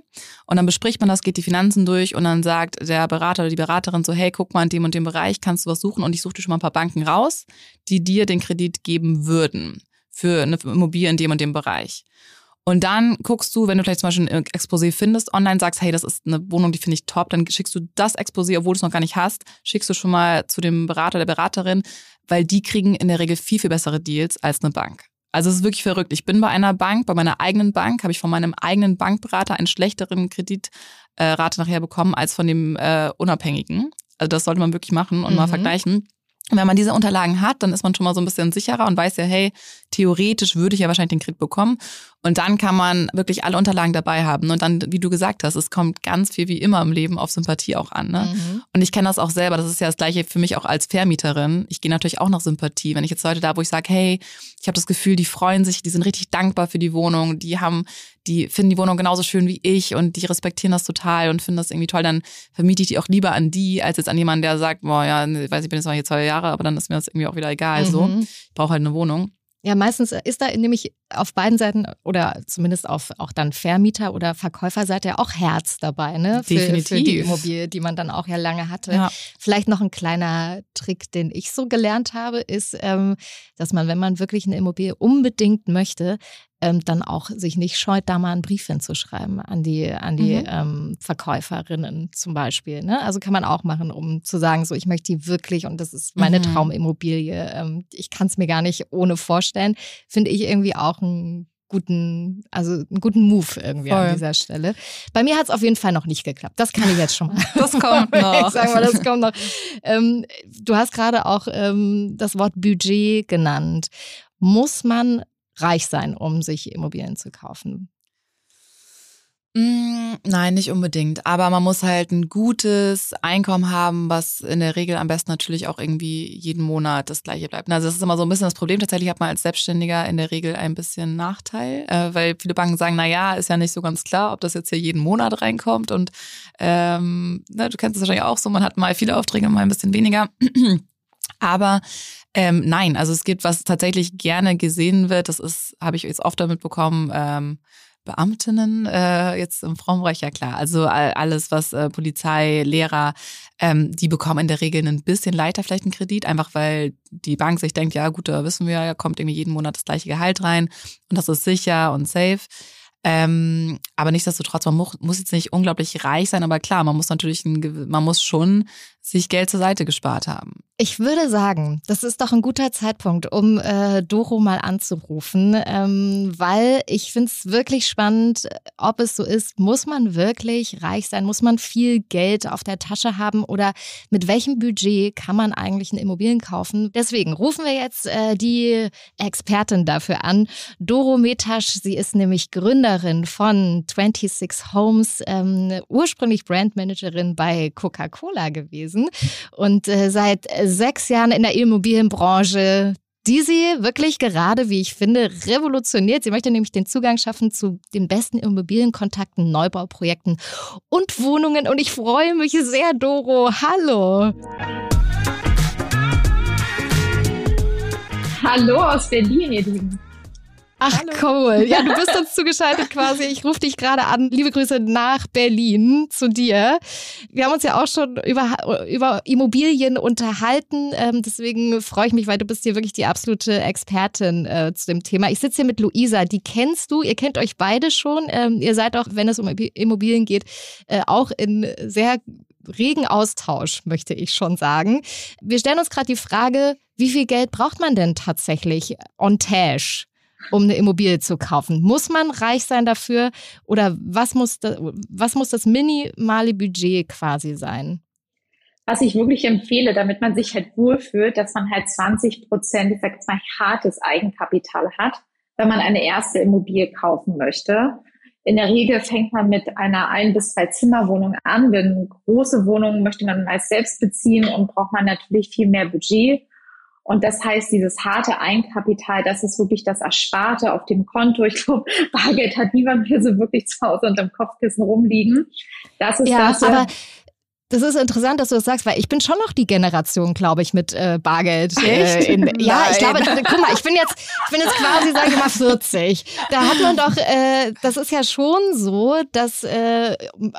Und dann bespricht man das, geht die Finanzen durch und dann sagt der Berater oder die Beraterin so, hey, guck mal in dem und dem Bereich, kannst du was suchen? Und ich suche dir schon mal ein paar Banken raus, die dir den Kredit geben würden für eine Immobilie in dem und dem Bereich. Und dann guckst du, wenn du vielleicht zum Beispiel ein Exposé findest, online sagst, hey, das ist eine Wohnung, die finde ich top, dann schickst du das Exposé, obwohl du es noch gar nicht hast, schickst du schon mal zu dem Berater, der Beraterin, weil die kriegen in der Regel viel, viel bessere Deals als eine Bank. Also es ist wirklich verrückt. Ich bin bei einer Bank, bei meiner eigenen Bank, habe ich von meinem eigenen Bankberater einen schlechteren Kreditrate nachher bekommen als von dem äh, Unabhängigen. Also das sollte man wirklich machen und mal Mhm. vergleichen. Und wenn man diese Unterlagen hat, dann ist man schon mal so ein bisschen sicherer und weiß ja, hey, theoretisch würde ich ja wahrscheinlich den Kredit bekommen. Und dann kann man wirklich alle Unterlagen dabei haben. Und dann, wie du gesagt hast, es kommt ganz viel wie immer im Leben auf Sympathie auch an. Ne? Mhm. Und ich kenne das auch selber. Das ist ja das Gleiche für mich auch als Vermieterin. Ich gehe natürlich auch nach Sympathie. Wenn ich jetzt Leute da, wo ich sage, hey, ich habe das Gefühl, die freuen sich, die sind richtig dankbar für die Wohnung, die haben, die finden die Wohnung genauso schön wie ich und die respektieren das total und finden das irgendwie toll, dann vermiete ich die auch lieber an die, als jetzt an jemanden, der sagt, boah, ja, ich weiß, ich bin jetzt mal hier zwei Jahre, aber dann ist mir das irgendwie auch wieder egal. Mhm. So, ich brauche halt eine Wohnung. Ja, meistens ist da nämlich auf beiden Seiten oder zumindest auf auch dann Vermieter oder Verkäuferseite ja auch Herz dabei, ne? Für, Definitiv. für die Immobilie, die man dann auch ja lange hatte. Ja. Vielleicht noch ein kleiner Trick, den ich so gelernt habe, ist, ähm, dass man, wenn man wirklich eine Immobilie unbedingt möchte, ähm, dann auch sich nicht scheut, da mal einen Brief hinzuschreiben an die, an die mhm. ähm, Verkäuferinnen zum Beispiel. Ne? Also kann man auch machen, um zu sagen, so ich möchte die wirklich und das ist meine mhm. Traumimmobilie. Ähm, ich kann es mir gar nicht ohne vorstellen. Finde ich irgendwie auch ein guten, also einen guten Move irgendwie Voll. an dieser Stelle. Bei mir hat es auf jeden Fall noch nicht geklappt. Das kann ich jetzt schon mal. Das kommt noch. ich sag mal, das kommt noch. Ähm, du hast gerade auch ähm, das Wort Budget genannt. Muss man reich sein, um sich Immobilien zu kaufen? Mm, nein, nicht unbedingt. Aber man muss halt ein gutes Einkommen haben, was in der Regel am besten natürlich auch irgendwie jeden Monat das gleiche bleibt. Also das ist immer so ein bisschen das Problem. Tatsächlich hat man als Selbstständiger in der Regel ein bisschen Nachteil, äh, weil viele Banken sagen, na ja, ist ja nicht so ganz klar, ob das jetzt hier jeden Monat reinkommt. Und ähm, na, du kennst es wahrscheinlich auch so, man hat mal viele Aufträge, mal ein bisschen weniger. Aber ähm, nein, also es gibt, was tatsächlich gerne gesehen wird, das ist, habe ich jetzt oft damit bekommen, ähm, Beamtinnen, äh, jetzt im Frauenbereich, ja klar. Also alles, was äh, Polizei, Lehrer, ähm, die bekommen in der Regel ein bisschen leichter vielleicht einen Kredit, einfach weil die Bank sich denkt, ja gut, da wissen wir, ja, kommt irgendwie jeden Monat das gleiche Gehalt rein und das ist sicher und safe. Ähm, aber nichtsdestotrotz, man muss, muss jetzt nicht unglaublich reich sein, aber klar, man muss natürlich, ein, man muss schon sich Geld zur Seite gespart haben. Ich würde sagen, das ist doch ein guter Zeitpunkt, um äh, Doro mal anzurufen, ähm, weil ich finde es wirklich spannend, ob es so ist, muss man wirklich reich sein, muss man viel Geld auf der Tasche haben oder mit welchem Budget kann man eigentlich eine Immobilien kaufen? Deswegen rufen wir jetzt äh, die Expertin dafür an, Doro Metasch. Sie ist nämlich Gründerin von 26 Homes, ähm, ursprünglich Brandmanagerin bei Coca-Cola gewesen gewesen und äh, seit sechs Jahren in der Immobilienbranche die sie wirklich gerade, wie ich finde, revolutioniert. Sie möchte nämlich den Zugang schaffen zu den besten Immobilienkontakten, Neubauprojekten und Wohnungen. Und ich freue mich sehr, Doro. Hallo. Hallo aus Berlin, ihr Lieben. Ach cool. Ja, du bist uns zugeschaltet quasi. Ich rufe dich gerade an. Liebe Grüße nach Berlin zu dir. Wir haben uns ja auch schon über, über Immobilien unterhalten. Ähm, deswegen freue ich mich, weil du bist hier wirklich die absolute Expertin äh, zu dem Thema. Ich sitze hier mit Luisa. Die kennst du. Ihr kennt euch beide schon. Ähm, ihr seid auch, wenn es um Immobilien geht, äh, auch in sehr regen Austausch, möchte ich schon sagen. Wir stellen uns gerade die Frage, wie viel Geld braucht man denn tatsächlich on Tash? Um eine Immobilie zu kaufen? Muss man reich sein dafür oder was muss, das, was muss das minimale Budget quasi sein? Was ich wirklich empfehle, damit man sich halt wohlfühlt, dass man halt 20 Prozent, ich sag jetzt mal, hartes Eigenkapital hat, wenn man eine erste Immobilie kaufen möchte. In der Regel fängt man mit einer ein- bis zwei Zimmerwohnung an. Denn große Wohnungen möchte man meist selbst beziehen und braucht man natürlich viel mehr Budget. Und das heißt, dieses harte Eigenkapital, das ist wirklich das Ersparte auf dem Konto. Ich glaube, Bargeld hat niemand mehr so wirklich zu Hause unterm Kopfkissen rumliegen. Das ist ja, das. Aber das ist interessant, dass du das sagst, weil ich bin schon noch die Generation, glaube ich, mit äh, Bargeld. Äh, in, ja, ich glaube, guck mal, ich bin jetzt, ich bin jetzt quasi, sage ich mal, 40. Da hat man doch, äh, das ist ja schon so, dass äh,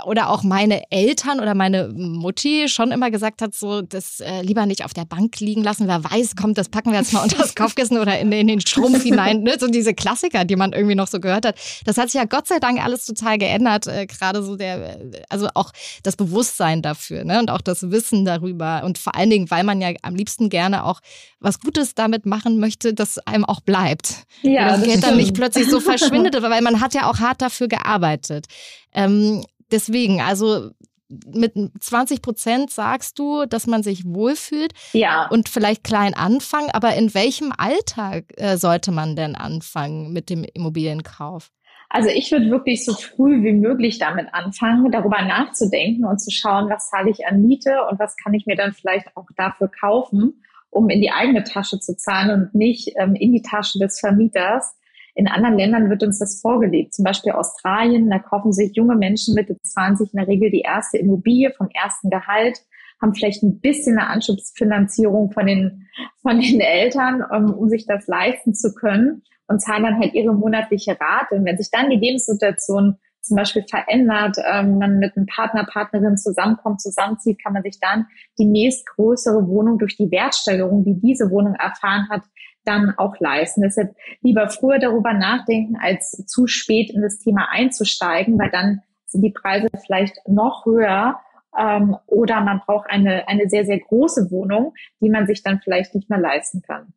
oder auch meine Eltern oder meine Mutti schon immer gesagt hat, so das äh, lieber nicht auf der Bank liegen lassen. Wer weiß, kommt, das packen wir jetzt mal unter das Kopfkissen oder in, in den Strumpf hinein. Ne? So diese Klassiker, die man irgendwie noch so gehört hat. Das hat sich ja Gott sei Dank alles total geändert. Äh, Gerade so der, also auch das Bewusstsein dafür dafür ne? und auch das Wissen darüber. Und vor allen Dingen, weil man ja am liebsten gerne auch was Gutes damit machen möchte, dass einem auch bleibt. Ja, das, das Geld dann nicht plötzlich so verschwindet, weil man hat ja auch hart dafür gearbeitet. Ähm, deswegen, also mit 20 Prozent sagst du, dass man sich wohlfühlt. Ja. Und vielleicht klein anfangen. Aber in welchem Alltag äh, sollte man denn anfangen mit dem Immobilienkauf? Also ich würde wirklich so früh wie möglich damit anfangen, darüber nachzudenken und zu schauen, was zahle ich an Miete und was kann ich mir dann vielleicht auch dafür kaufen, um in die eigene Tasche zu zahlen und nicht ähm, in die Tasche des Vermieters. In anderen Ländern wird uns das vorgelegt, zum Beispiel Australien, da kaufen sich junge Menschen Mitte 20 in der Regel die erste Immobilie vom ersten Gehalt, haben vielleicht ein bisschen eine Anschubsfinanzierung von den, von den Eltern, um, um sich das leisten zu können und zahlen dann halt ihre monatliche Rate. Und wenn sich dann die Lebenssituation zum Beispiel verändert, ähm, man mit einem Partner, Partnerin zusammenkommt, zusammenzieht, kann man sich dann die nächstgrößere Wohnung durch die Wertsteigerung, die diese Wohnung erfahren hat, dann auch leisten. Deshalb lieber früher darüber nachdenken, als zu spät in das Thema einzusteigen, weil dann sind die Preise vielleicht noch höher ähm, oder man braucht eine, eine sehr, sehr große Wohnung, die man sich dann vielleicht nicht mehr leisten kann.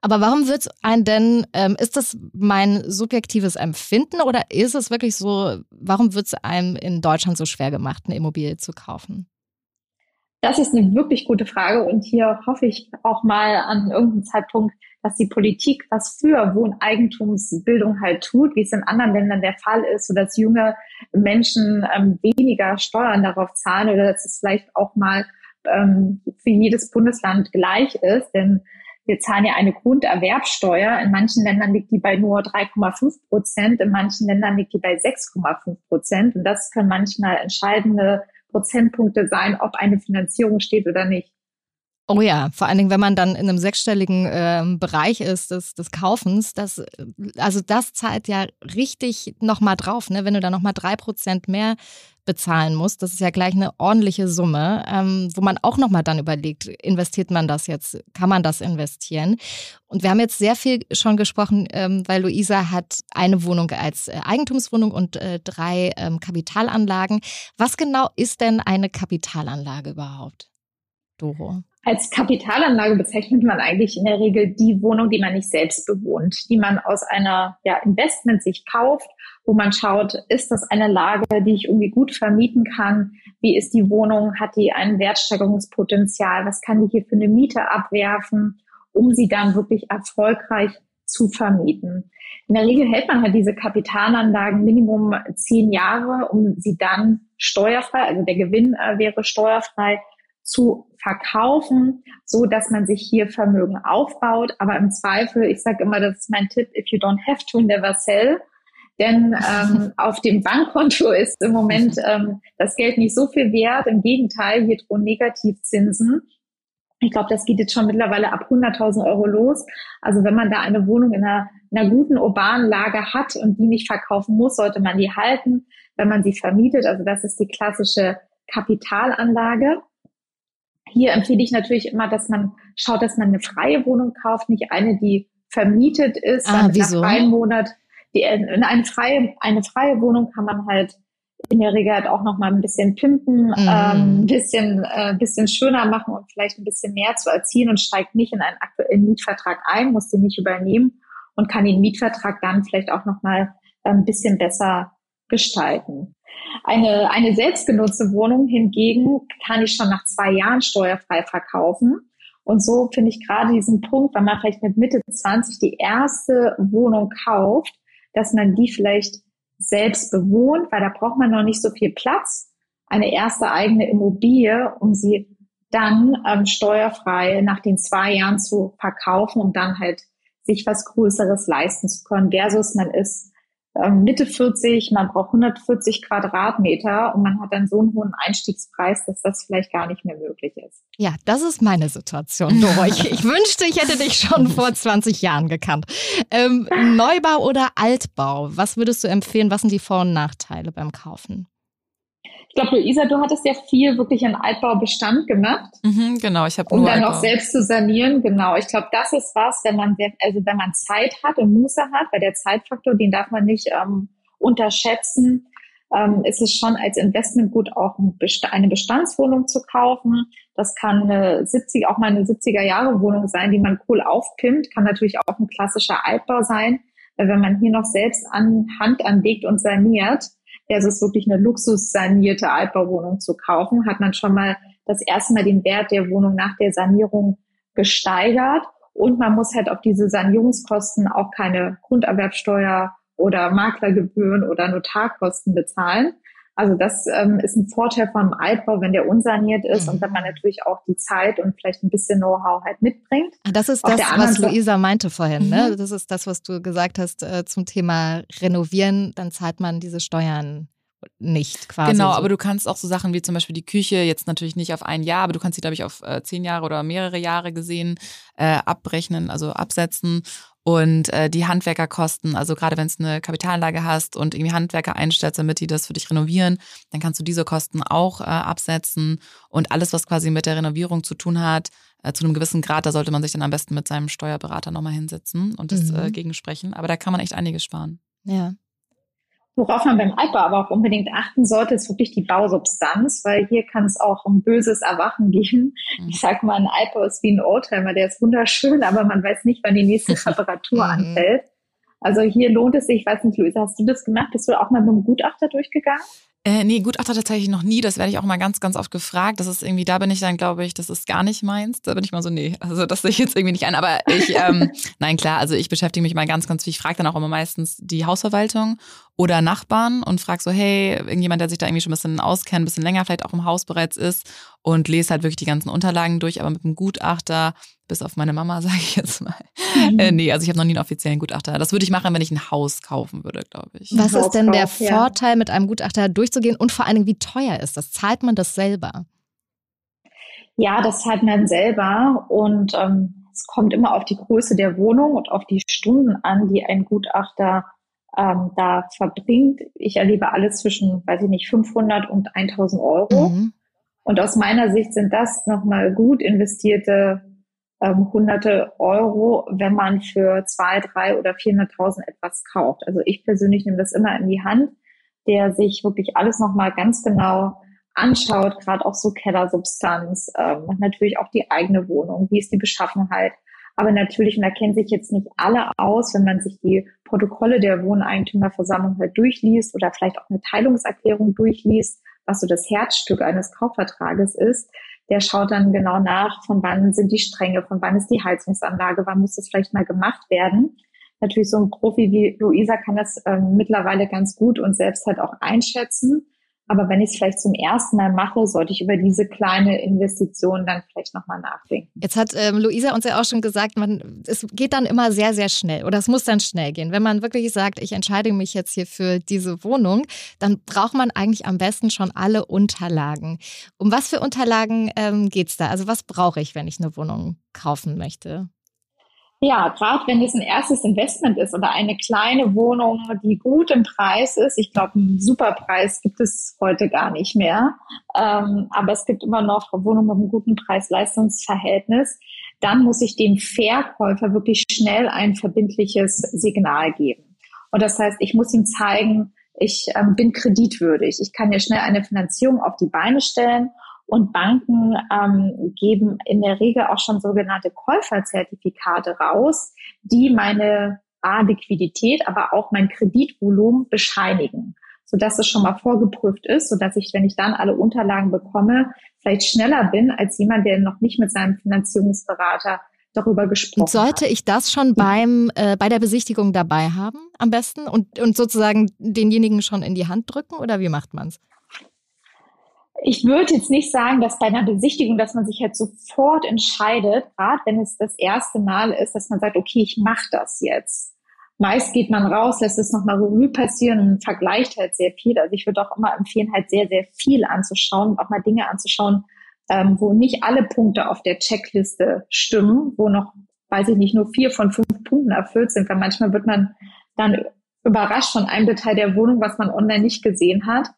Aber warum wird es ein denn, ähm, ist das mein subjektives Empfinden oder ist es wirklich so, warum wird es einem in Deutschland so schwer gemacht, eine Immobilie zu kaufen? Das ist eine wirklich gute Frage und hier hoffe ich auch mal an irgendeinem Zeitpunkt, dass die Politik was für Wohneigentumsbildung halt tut, wie es in anderen Ländern der Fall ist, so dass junge Menschen ähm, weniger Steuern darauf zahlen oder dass es vielleicht auch mal ähm, für jedes Bundesland gleich ist, denn wir zahlen ja eine Grunderwerbsteuer. In manchen Ländern liegt die bei nur 3,5 Prozent, in manchen Ländern liegt die bei 6,5 Prozent. Und das können manchmal entscheidende Prozentpunkte sein, ob eine Finanzierung steht oder nicht. Oh ja, vor allen Dingen, wenn man dann in einem sechsstelligen äh, Bereich ist des, des Kaufens, das, also das zahlt ja richtig nochmal drauf, ne? Wenn du da nochmal drei Prozent mehr bezahlen musst, das ist ja gleich eine ordentliche Summe, ähm, wo man auch nochmal dann überlegt, investiert man das jetzt, kann man das investieren? Und wir haben jetzt sehr viel schon gesprochen, ähm, weil Luisa hat eine Wohnung als äh, Eigentumswohnung und äh, drei ähm, Kapitalanlagen. Was genau ist denn eine Kapitalanlage überhaupt? Doro. Als Kapitalanlage bezeichnet man eigentlich in der Regel die Wohnung, die man nicht selbst bewohnt, die man aus einer ja, Investment sich kauft, wo man schaut, ist das eine Lage, die ich irgendwie gut vermieten kann? Wie ist die Wohnung? Hat die ein Wertsteigerungspotenzial? Was kann die hier für eine Miete abwerfen, um sie dann wirklich erfolgreich zu vermieten? In der Regel hält man halt diese Kapitalanlagen Minimum zehn Jahre, um sie dann steuerfrei, also der Gewinn äh, wäre steuerfrei, zu verkaufen, so dass man sich hier Vermögen aufbaut. Aber im Zweifel, ich sage immer, das ist mein Tipp, if you don't have to, never sell. Denn ähm, auf dem Bankkonto ist im Moment ähm, das Geld nicht so viel wert. Im Gegenteil, hier drohen Negativzinsen. Ich glaube, das geht jetzt schon mittlerweile ab 100.000 Euro los. Also wenn man da eine Wohnung in einer, in einer guten urbanen Lage hat und die nicht verkaufen muss, sollte man die halten, wenn man sie vermietet. Also das ist die klassische Kapitalanlage. Hier empfehle ich natürlich immer, dass man schaut, dass man eine freie Wohnung kauft, nicht eine, die vermietet ist. Ah, wieso? Nach einem Monat, die, in eine freie, eine freie Wohnung kann man halt in der Regel halt auch noch mal ein bisschen pimpen, mm. ähm, ein bisschen, äh, bisschen schöner machen und vielleicht ein bisschen mehr zu erzielen und steigt nicht in einen aktuellen Mietvertrag ein, muss den nicht übernehmen und kann den Mietvertrag dann vielleicht auch noch mal äh, ein bisschen besser gestalten. Eine, eine selbstgenutzte Wohnung hingegen kann ich schon nach zwei Jahren steuerfrei verkaufen. Und so finde ich gerade diesen Punkt, wenn man vielleicht mit Mitte 20 die erste Wohnung kauft, dass man die vielleicht selbst bewohnt, weil da braucht man noch nicht so viel Platz, eine erste eigene Immobilie, um sie dann ähm, steuerfrei nach den zwei Jahren zu verkaufen, um dann halt sich was Größeres leisten zu können, versus man ist Mitte 40, man braucht 140 Quadratmeter und man hat dann so einen hohen Einstiegspreis, dass das vielleicht gar nicht mehr möglich ist. Ja, das ist meine Situation, Doro. Ich, ich wünschte, ich hätte dich schon vor 20 Jahren gekannt. Ähm, Neubau oder Altbau? Was würdest du empfehlen? Was sind die Vor- und Nachteile beim Kaufen? Ich glaube, Luisa, du hattest ja viel wirklich in Altbaubestand gemacht. Mhm, genau, ich habe um dann Altbau. auch selbst zu sanieren. Genau, ich glaube, das ist was, wenn man sehr, also wenn man Zeit hat und Muße hat, weil der Zeitfaktor, den darf man nicht ähm, unterschätzen. Ähm, ist es schon als Investment gut, auch eine Bestandswohnung zu kaufen. Das kann eine 70, auch mal eine 70er Jahre Wohnung sein, die man cool aufpimmt. Kann natürlich auch ein klassischer Altbau sein. Weil wenn man hier noch selbst an Hand anlegt und saniert, versus wirklich eine luxussanierte Altbauwohnung zu kaufen, hat man schon mal das erste Mal den Wert der Wohnung nach der Sanierung gesteigert. Und man muss halt auf diese Sanierungskosten auch keine Grunderwerbsteuer oder Maklergebühren oder Notarkosten bezahlen. Also das ähm, ist ein Vorteil vom Altbau, wenn der unsaniert ist mhm. und wenn man natürlich auch die Zeit und vielleicht ein bisschen Know-how halt mitbringt. Das ist Auf das, was Luisa meinte vorhin. Ne? Mhm. Das ist das, was du gesagt hast äh, zum Thema Renovieren. Dann zahlt man diese Steuern nicht quasi. Genau, so. aber du kannst auch so Sachen wie zum Beispiel die Küche, jetzt natürlich nicht auf ein Jahr, aber du kannst sie, glaube ich, auf äh, zehn Jahre oder mehrere Jahre gesehen äh, abrechnen, also absetzen. Und äh, die Handwerkerkosten, also gerade wenn es eine Kapitalanlage hast und irgendwie Handwerker einstellst, damit die das für dich renovieren, dann kannst du diese Kosten auch äh, absetzen. Und alles, was quasi mit der Renovierung zu tun hat, äh, zu einem gewissen Grad, da sollte man sich dann am besten mit seinem Steuerberater nochmal hinsetzen und das äh, mhm. gegensprechen. Aber da kann man echt einiges sparen. Ja. Worauf man beim Altbau aber auch unbedingt achten sollte, ist wirklich die Bausubstanz, weil hier kann es auch um böses Erwachen gehen. Mhm. Ich sage mal, ein Altbau ist wie ein Oldtimer, der ist wunderschön, aber man weiß nicht, wann die nächste Reparatur mhm. anfällt. Also hier lohnt es sich, ich weiß nicht, Luisa, hast du das gemacht? Bist du auch mal mit einem Gutachter durchgegangen? Äh, nee, Gutachter tatsächlich noch nie. Das werde ich auch mal ganz, ganz oft gefragt. Das ist irgendwie, da bin ich dann, glaube ich, das ist gar nicht meins. Da bin ich mal so, nee, also das sehe ich jetzt irgendwie nicht ein. Aber ich, ähm, nein, klar, also ich beschäftige mich mal ganz, ganz viel. Ich frage dann auch immer meistens die Hausverwaltung oder Nachbarn und frage so, hey, irgendjemand, der sich da irgendwie schon ein bisschen auskennt, ein bisschen länger vielleicht auch im Haus bereits ist und lese halt wirklich die ganzen Unterlagen durch, aber mit einem Gutachter, bis auf meine Mama, sage ich jetzt mal. Mhm. Äh, nee, also ich habe noch nie einen offiziellen Gutachter. Das würde ich machen, wenn ich ein Haus kaufen würde, glaube ich. Was ist denn der Vorteil, mit einem Gutachter durchzugehen und vor allen Dingen, wie teuer ist das? Zahlt man das selber? Ja, das zahlt man selber und ähm, es kommt immer auf die Größe der Wohnung und auf die Stunden an, die ein Gutachter ähm, da verbringt. Ich erlebe alles zwischen, weiß ich nicht, 500 und 1000 Euro. Mhm. Und aus meiner Sicht sind das nochmal gut investierte ähm, hunderte Euro, wenn man für zwei, drei oder 400.000 etwas kauft. Also ich persönlich nehme das immer in die Hand, der sich wirklich alles nochmal ganz genau anschaut, gerade auch so Kellersubstanz, ähm, natürlich auch die eigene Wohnung, wie ist die Beschaffenheit, aber natürlich, und da kennen sich jetzt nicht alle aus, wenn man sich die Protokolle der Wohneigentümerversammlung halt durchliest oder vielleicht auch eine Teilungserklärung durchliest, was so das Herzstück eines Kaufvertrages ist, der schaut dann genau nach, von wann sind die Stränge, von wann ist die Heizungsanlage, wann muss das vielleicht mal gemacht werden. Natürlich so ein Profi wie Luisa kann das ähm, mittlerweile ganz gut und selbst halt auch einschätzen. Aber wenn ich es vielleicht zum ersten Mal mache, sollte ich über diese kleine Investition dann vielleicht nochmal nachdenken. Jetzt hat ähm, Luisa uns ja auch schon gesagt, man, es geht dann immer sehr, sehr schnell oder es muss dann schnell gehen. Wenn man wirklich sagt, ich entscheide mich jetzt hier für diese Wohnung, dann braucht man eigentlich am besten schon alle Unterlagen. Um was für Unterlagen ähm, geht es da? Also was brauche ich, wenn ich eine Wohnung kaufen möchte? Ja, gerade wenn es ein erstes Investment ist oder eine kleine Wohnung, die gut im Preis ist. Ich glaube, einen Superpreis gibt es heute gar nicht mehr. Ähm, aber es gibt immer noch Wohnungen mit einem guten Preis-Leistungsverhältnis. Dann muss ich dem Verkäufer wirklich schnell ein verbindliches Signal geben. Und das heißt, ich muss ihm zeigen, ich ähm, bin kreditwürdig. Ich kann ja schnell eine Finanzierung auf die Beine stellen und Banken ähm, geben in der Regel auch schon sogenannte Käuferzertifikate raus, die meine A, Liquidität, aber auch mein Kreditvolumen bescheinigen, sodass es schon mal vorgeprüft ist, sodass ich, wenn ich dann alle Unterlagen bekomme, vielleicht schneller bin als jemand, der noch nicht mit seinem Finanzierungsberater darüber gesprochen und sollte hat. ich das schon beim äh, bei der Besichtigung dabei haben am besten und, und sozusagen denjenigen schon in die Hand drücken oder wie macht man es? Ich würde jetzt nicht sagen, dass bei einer Besichtigung, dass man sich halt sofort entscheidet, gerade wenn es das erste Mal ist, dass man sagt, okay, ich mache das jetzt. Meist geht man raus, lässt es nochmal Revue passieren und vergleicht halt sehr viel. Also ich würde auch immer empfehlen, halt sehr, sehr viel anzuschauen auch mal Dinge anzuschauen, ähm, wo nicht alle Punkte auf der Checkliste stimmen, wo noch, weiß ich nicht, nur vier von fünf Punkten erfüllt sind, weil manchmal wird man dann überrascht von einem Detail der Wohnung, was man online nicht gesehen hat.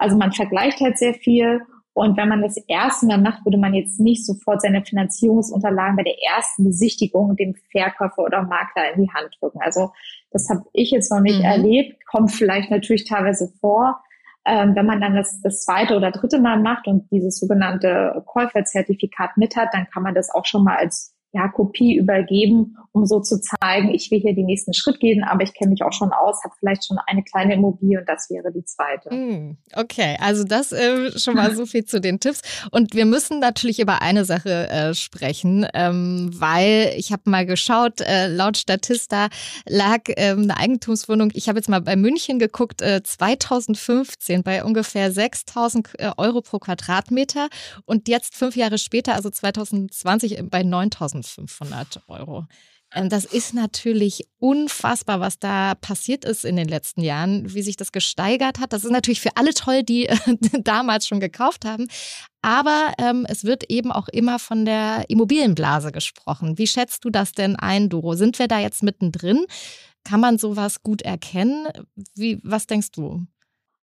Also man vergleicht halt sehr viel. Und wenn man das erste Mal macht, würde man jetzt nicht sofort seine Finanzierungsunterlagen bei der ersten Besichtigung dem Verkäufer oder Makler in die Hand drücken. Also das habe ich jetzt noch nicht mhm. erlebt, kommt vielleicht natürlich teilweise vor. Ähm, wenn man dann das, das zweite oder dritte Mal macht und dieses sogenannte Käuferzertifikat mit hat, dann kann man das auch schon mal als ja, Kopie übergeben, um so zu zeigen, ich will hier den nächsten Schritt gehen, aber ich kenne mich auch schon aus, habe vielleicht schon eine kleine Immobilie und das wäre die zweite. Hm, okay, also das äh, schon mal so viel zu den Tipps. Und wir müssen natürlich über eine Sache äh, sprechen, ähm, weil ich habe mal geschaut, äh, laut Statista lag ähm, eine Eigentumswohnung, ich habe jetzt mal bei München geguckt, 2015 äh, bei ungefähr 6000 äh, Euro pro Quadratmeter und jetzt fünf Jahre später, also 2020 bei 9000 1500 Euro. Ähm, das ist natürlich unfassbar, was da passiert ist in den letzten Jahren, wie sich das gesteigert hat. Das ist natürlich für alle toll, die damals schon gekauft haben. Aber ähm, es wird eben auch immer von der Immobilienblase gesprochen. Wie schätzt du das denn ein, Doro? Sind wir da jetzt mittendrin? Kann man sowas gut erkennen? Wie, was denkst du?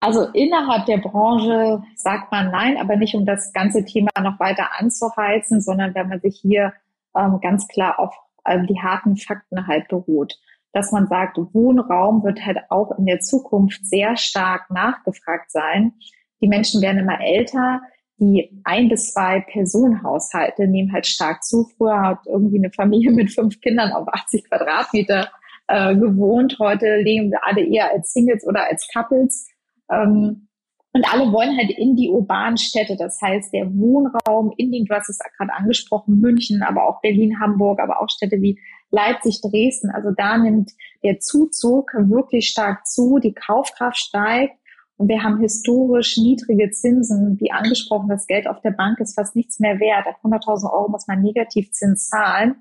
Also innerhalb der Branche sagt man nein, aber nicht um das ganze Thema noch weiter anzuheizen, sondern wenn man sich hier ähm, ganz klar auf ähm, die harten Fakten halt beruht. Dass man sagt, Wohnraum wird halt auch in der Zukunft sehr stark nachgefragt sein. Die Menschen werden immer älter. Die ein bis zwei Personenhaushalte nehmen halt stark zu. Früher hat irgendwie eine Familie mit fünf Kindern auf 80 Quadratmeter äh, gewohnt. Heute leben wir alle eher als Singles oder als Couples. Ähm, und alle wollen halt in die urbanen Städte. Das heißt, der Wohnraum in den, du hast es gerade angesprochen, München, aber auch Berlin, Hamburg, aber auch Städte wie Leipzig, Dresden. Also da nimmt der Zuzug wirklich stark zu. Die Kaufkraft steigt. Und wir haben historisch niedrige Zinsen. Wie angesprochen, das Geld auf der Bank ist fast nichts mehr wert. Ab 100.000 Euro muss man Negativzins zahlen.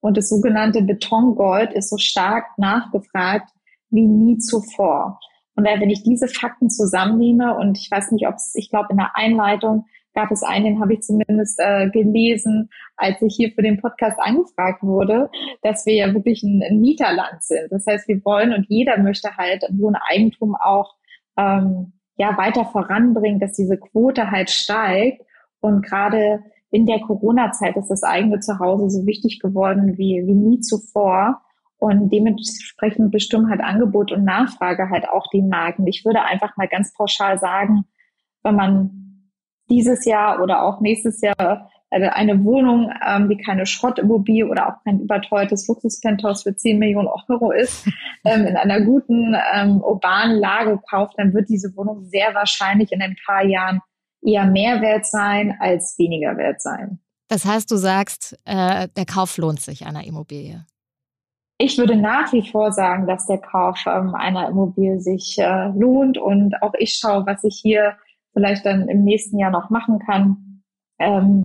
Und das sogenannte Betongold ist so stark nachgefragt wie nie zuvor. Und wenn ich diese Fakten zusammennehme und ich weiß nicht, ob es, ich glaube, in der Einleitung gab es einen, den habe ich zumindest äh, gelesen, als ich hier für den Podcast angefragt wurde, dass wir ja wirklich ein, ein Mieterland sind. Das heißt, wir wollen und jeder möchte halt Wohneigentum auch ähm, ja weiter voranbringen, dass diese Quote halt steigt. Und gerade in der Corona-Zeit ist das eigene Zuhause so wichtig geworden wie, wie nie zuvor. Und dementsprechend bestimmen halt Angebot und Nachfrage halt auch die Marken. Ich würde einfach mal ganz pauschal sagen, wenn man dieses Jahr oder auch nächstes Jahr eine Wohnung, ähm, die keine Schrottimmobilie oder auch kein überteuertes Luxuspenthouse für 10 Millionen Euro ist, ähm, in einer guten ähm, urbanen Lage kauft, dann wird diese Wohnung sehr wahrscheinlich in ein paar Jahren eher mehr wert sein als weniger wert sein. Das heißt, du sagst, äh, der Kauf lohnt sich einer Immobilie. Ich würde nach wie vor sagen, dass der Kauf ähm, einer Immobilie sich äh, lohnt und auch ich schaue, was ich hier vielleicht dann im nächsten Jahr noch machen kann. Ähm,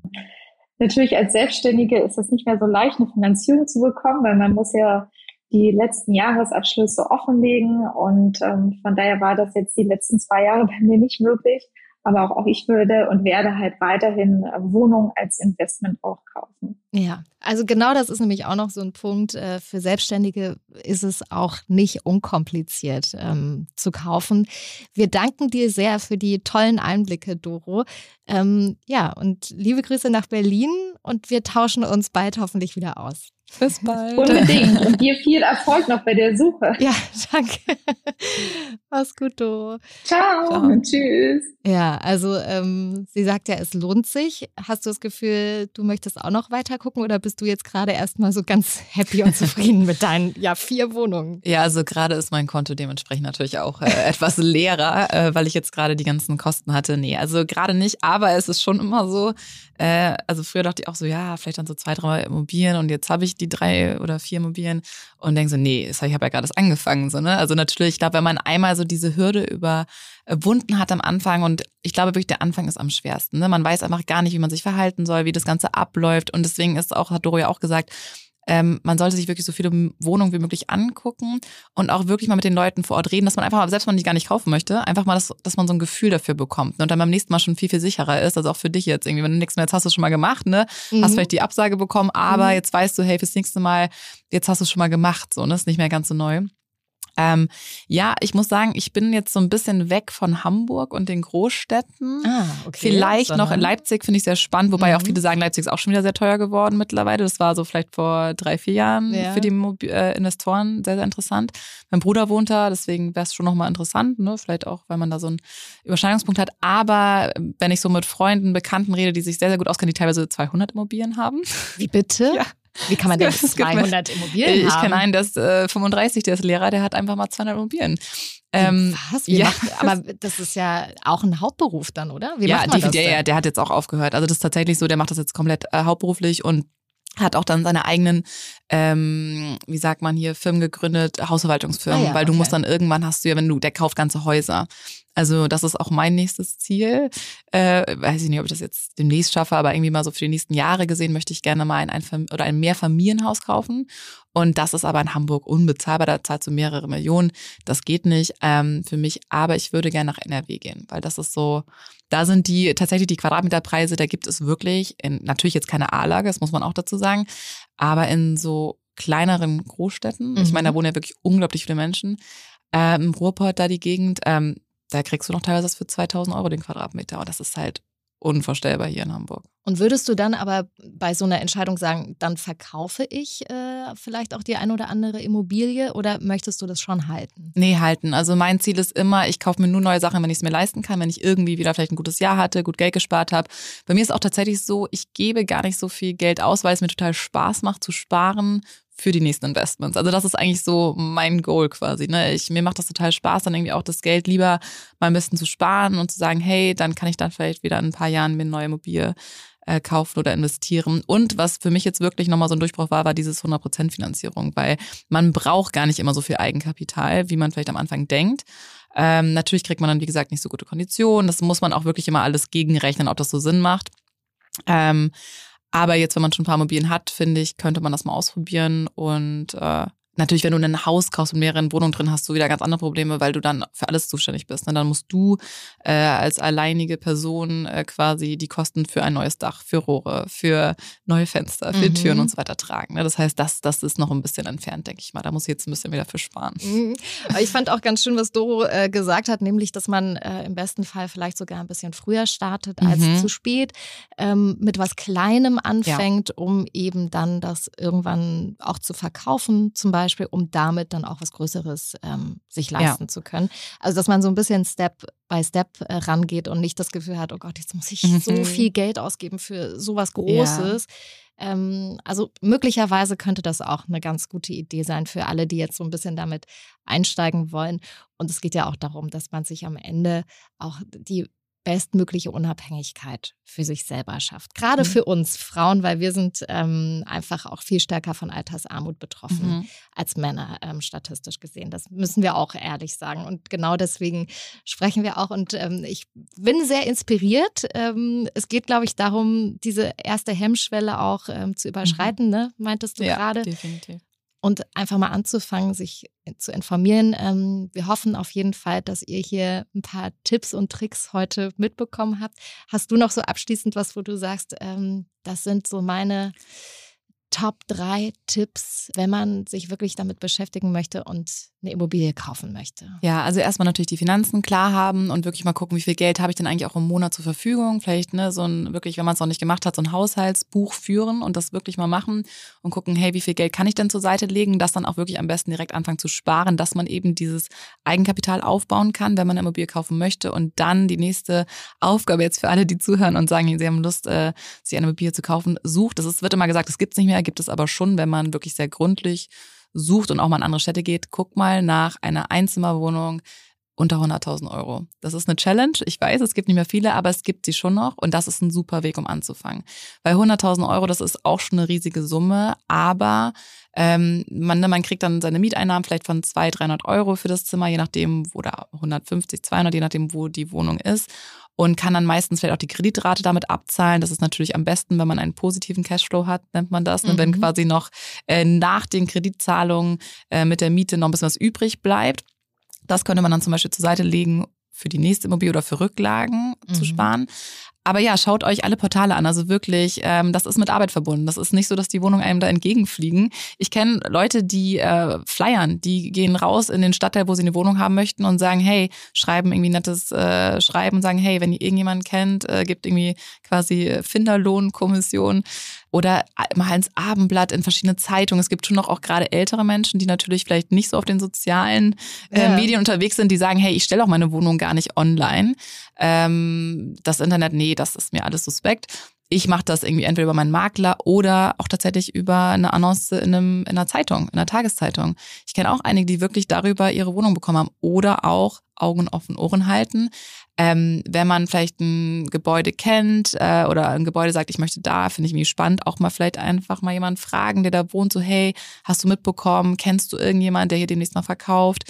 natürlich als Selbstständige ist es nicht mehr so leicht, eine Finanzierung zu bekommen, weil man muss ja die letzten Jahresabschlüsse offenlegen und ähm, von daher war das jetzt die letzten zwei Jahre bei mir nicht möglich. Aber auch, auch ich würde und werde halt weiterhin äh, Wohnungen als Investment auch kaufen. Ja, also genau das ist nämlich auch noch so ein Punkt. Äh, für Selbstständige ist es auch nicht unkompliziert ähm, zu kaufen. Wir danken dir sehr für die tollen Einblicke, Doro. Ähm, ja, und liebe Grüße nach Berlin und wir tauschen uns bald hoffentlich wieder aus. Bis bald. Unbedingt. Und dir viel Erfolg noch bei der Suche. Ja, danke. Mach's gut, Doro. Ciao. Ciao. Und tschüss. Ja, also ähm, sie sagt ja, es lohnt sich. Hast du das Gefühl, du möchtest auch noch weiter gucken oder bist du jetzt gerade erstmal so ganz happy und zufrieden mit deinen ja, vier Wohnungen? Ja, also gerade ist mein Konto dementsprechend natürlich auch äh, etwas leerer, äh, weil ich jetzt gerade die ganzen Kosten hatte. Nee, also gerade nicht, aber es ist schon immer so, äh, also früher dachte ich auch so, ja, vielleicht dann so zwei, drei Immobilien und jetzt habe ich die drei oder vier Immobilien und denke so, nee, ich habe ja gerade das angefangen. So, ne? Also natürlich, ich glaube, wenn man einmal so diese Hürde überwunden hat am Anfang und ich glaube wirklich, der Anfang ist am schwersten. Ne? Man weiß einfach gar nicht, wie man sich verhalten soll, wie das Ganze abläuft und deswegen ist auch, hat Doro ja auch gesagt, ähm, man sollte sich wirklich so viele Wohnungen wie möglich angucken und auch wirklich mal mit den Leuten vor Ort reden, dass man einfach, selbst wenn man die gar nicht kaufen möchte, einfach mal, das, dass man so ein Gefühl dafür bekommt ne? und dann beim nächsten Mal schon viel, viel sicherer ist. Also auch für dich jetzt irgendwie, wenn du nichts mehr jetzt hast du es schon mal gemacht, ne? Mhm. Hast vielleicht die Absage bekommen, aber mhm. jetzt weißt du, hey, fürs nächste Mal, jetzt hast du es schon mal gemacht, so, ne? Ist nicht mehr ganz so neu. Ähm, ja, ich muss sagen, ich bin jetzt so ein bisschen weg von Hamburg und den Großstädten. Ah, okay. Vielleicht noch in Leipzig finde ich sehr spannend, wobei mhm. auch viele sagen, Leipzig ist auch schon wieder sehr teuer geworden mittlerweile. Das war so vielleicht vor drei, vier Jahren ja. für die äh, Investoren sehr, sehr interessant. Mein Bruder wohnt da, deswegen wäre es schon nochmal interessant, ne? Vielleicht auch, weil man da so einen Überschneidungspunkt hat. Aber wenn ich so mit Freunden, Bekannten rede, die sich sehr, sehr gut auskennen, die teilweise 200 Immobilien haben. Wie bitte? Ja. Wie kann man denn 200 Immobilien ich haben? kenne einen, der ist äh, 35, der ist Lehrer, der hat einfach mal 200 Immobilien. Ähm, Was? Wie ja. macht, aber das ist ja auch ein Hauptberuf dann, oder? Wie ja, macht man die, das der, ja, der hat jetzt auch aufgehört. Also das ist tatsächlich so, der macht das jetzt komplett äh, hauptberuflich und hat auch dann seine eigenen, ähm, wie sagt man hier, Firmen gegründet, Hausverwaltungsfirmen, Ah ja, weil du okay. musst dann irgendwann hast du ja, wenn du, der kauft ganze Häuser. Also das ist auch mein nächstes Ziel. Äh, weiß ich nicht, ob ich das jetzt demnächst schaffe, aber irgendwie mal so für die nächsten Jahre gesehen möchte ich gerne mal ein, ein oder ein Mehrfamilienhaus kaufen. Und das ist aber in Hamburg unbezahlbar, da zahlst du mehrere Millionen. Das geht nicht ähm, für mich, aber ich würde gerne nach NRW gehen, weil das ist so, da sind die tatsächlich die Quadratmeterpreise, da gibt es wirklich, in, natürlich jetzt keine A-Lage, das muss man auch dazu sagen, aber in so kleineren Großstädten, ich Mhm. meine, da wohnen ja wirklich unglaublich viele Menschen, ähm, im Ruhrpott da die Gegend, ähm, da kriegst du noch teilweise für 2000 Euro den Quadratmeter. Und das ist halt unvorstellbar hier in Hamburg. Und würdest du dann aber bei so einer Entscheidung sagen, dann verkaufe ich äh, vielleicht auch die ein oder andere Immobilie oder möchtest du das schon halten? Nee, halten. Also mein Ziel ist immer, ich kaufe mir nur neue Sachen, wenn ich es mir leisten kann, wenn ich irgendwie wieder vielleicht ein gutes Jahr hatte, gut Geld gespart habe. Bei mir ist auch tatsächlich so, ich gebe gar nicht so viel Geld aus, weil es mir total Spaß macht zu sparen für die nächsten Investments. Also das ist eigentlich so mein Goal quasi. Ne? Ich, mir macht das total Spaß, dann irgendwie auch das Geld lieber mal ein bisschen zu sparen und zu sagen, hey, dann kann ich dann vielleicht wieder in ein paar Jahren mir eine neue Immobilie äh, kaufen oder investieren. Und was für mich jetzt wirklich nochmal so ein Durchbruch war, war dieses 100% Finanzierung, weil man braucht gar nicht immer so viel Eigenkapital, wie man vielleicht am Anfang denkt. Ähm, natürlich kriegt man dann, wie gesagt, nicht so gute Konditionen. Das muss man auch wirklich immer alles gegenrechnen, ob das so Sinn macht. Ähm, aber jetzt, wenn man schon ein paar Immobilien hat, finde ich, könnte man das mal ausprobieren. Und äh, natürlich, wenn du ein Haus kaufst mit mehreren Wohnungen drin, hast du wieder ganz andere Probleme, weil du dann für alles zuständig bist. Ne? Dann musst du äh, als alleinige Person äh, quasi die Kosten für ein neues Dach, für Rohre, für neue Fenster, für Mhm. Türen und so weiter tragen. Ne? Das heißt, das, das ist noch ein bisschen entfernt, denke ich mal. Da muss ich jetzt ein bisschen wieder für sparen. Mhm. Ich fand auch ganz schön, was Doro äh, gesagt hat, nämlich, dass man äh, im besten Fall vielleicht sogar ein bisschen früher startet als Mhm. zu spät, ähm, mit was Kleinem anfängt, um eben dann das irgendwann auch zu verkaufen, zum Beispiel, um damit dann auch was Größeres ähm, sich leisten zu können. Also, dass man so ein bisschen Step by Step äh, rangeht und nicht das Gefühl hat, oh Gott, jetzt muss ich so Mhm. viel Geld ausgeben für sowas Großes. Ähm, also möglicherweise könnte das auch eine ganz gute Idee sein für alle, die jetzt so ein bisschen damit einsteigen wollen. Und es geht ja auch darum, dass man sich am Ende auch die bestmögliche Unabhängigkeit für sich selber schafft. Gerade Mhm. für uns Frauen, weil wir sind ähm, einfach auch viel stärker von Altersarmut betroffen Mhm. als Männer, ähm, statistisch gesehen. Das müssen wir auch ehrlich sagen. Und genau deswegen sprechen wir auch. Und ähm, ich bin sehr inspiriert. Ähm, es geht, glaube ich, darum, diese erste Hemmschwelle auch ähm, zu überschreiten, ne? meintest du Ja, gerade. definitiv. Und einfach mal anzufangen, sich zu informieren. Ähm, wir hoffen auf jeden Fall, dass ihr hier ein paar Tipps und Tricks heute mitbekommen habt. Hast du noch so abschließend was, wo du sagst, ähm, das sind so meine Top drei Tipps, wenn man sich wirklich damit beschäftigen möchte und eine Immobilie kaufen möchte? Ja, also erstmal natürlich die Finanzen klar haben und wirklich mal gucken, wie viel Geld habe ich denn eigentlich auch im Monat zur Verfügung. Vielleicht ne, so ein wirklich, wenn man es noch nicht gemacht hat, so ein Haushaltsbuch führen und das wirklich mal machen und gucken, hey, wie viel Geld kann ich denn zur Seite legen? Das dann auch wirklich am besten direkt anfangen zu sparen, dass man eben dieses Eigenkapital aufbauen kann, wenn man eine Immobilie kaufen möchte. Und dann die nächste Aufgabe jetzt für alle, die zuhören und sagen, sie haben Lust, äh, sich eine Immobilie zu kaufen, sucht. Das ist, wird immer gesagt, das gibt's nicht mehr, gibt es aber schon, wenn man wirklich sehr gründlich sucht und auch mal in andere Städte geht, guck mal nach einer Einzimmerwohnung unter 100.000 Euro. Das ist eine Challenge. Ich weiß, es gibt nicht mehr viele, aber es gibt sie schon noch und das ist ein super Weg, um anzufangen. Weil 100.000 Euro, das ist auch schon eine riesige Summe, aber ähm, man, man kriegt dann seine Mieteinnahmen vielleicht von 200, 300 Euro für das Zimmer, je nachdem, oder 150, 200, je nachdem, wo die Wohnung ist und kann dann meistens vielleicht auch die Kreditrate damit abzahlen. Das ist natürlich am besten, wenn man einen positiven Cashflow hat, nennt man das. Ne? Wenn Mhm. quasi noch äh, nach den Kreditzahlungen äh, mit der Miete noch ein bisschen was übrig bleibt. Das könnte man dann zum Beispiel zur Seite legen für die nächste Immobilie oder für Rücklagen zu Mhm. sparen. Aber ja, schaut euch alle Portale an. Also wirklich, ähm, das ist mit Arbeit verbunden. Das ist nicht so, dass die Wohnungen einem da entgegenfliegen. Ich kenne Leute, die äh, flyern, die gehen raus in den Stadtteil, wo sie eine Wohnung haben möchten und sagen, hey, schreiben irgendwie nettes äh, Schreiben sagen, hey, wenn ihr irgendjemanden kennt, äh, gibt irgendwie quasi Finderlohnkommission oder mal ins Abendblatt in verschiedene Zeitungen. Es gibt schon noch auch gerade ältere Menschen, die natürlich vielleicht nicht so auf den sozialen äh, Ja. Medien unterwegs sind, die sagen, hey, ich stelle auch meine Wohnung gar nicht online. Ähm, das Internet, nee, das ist mir alles suspekt. ich mache das irgendwie entweder über meinen Makler oder auch tatsächlich über eine Annonce in, einem, in einer Zeitung, in einer Tageszeitung. Ich kenne auch einige, die wirklich darüber ihre Wohnung bekommen haben oder auch Augen offen, Ohren halten. Ähm, wenn man vielleicht ein Gebäude kennt äh, oder ein Gebäude sagt, ich möchte da, finde ich mich spannend, auch mal vielleicht einfach mal jemanden fragen, der da wohnt, so hey, hast du mitbekommen, kennst du irgendjemanden, der hier demnächst mal verkauft?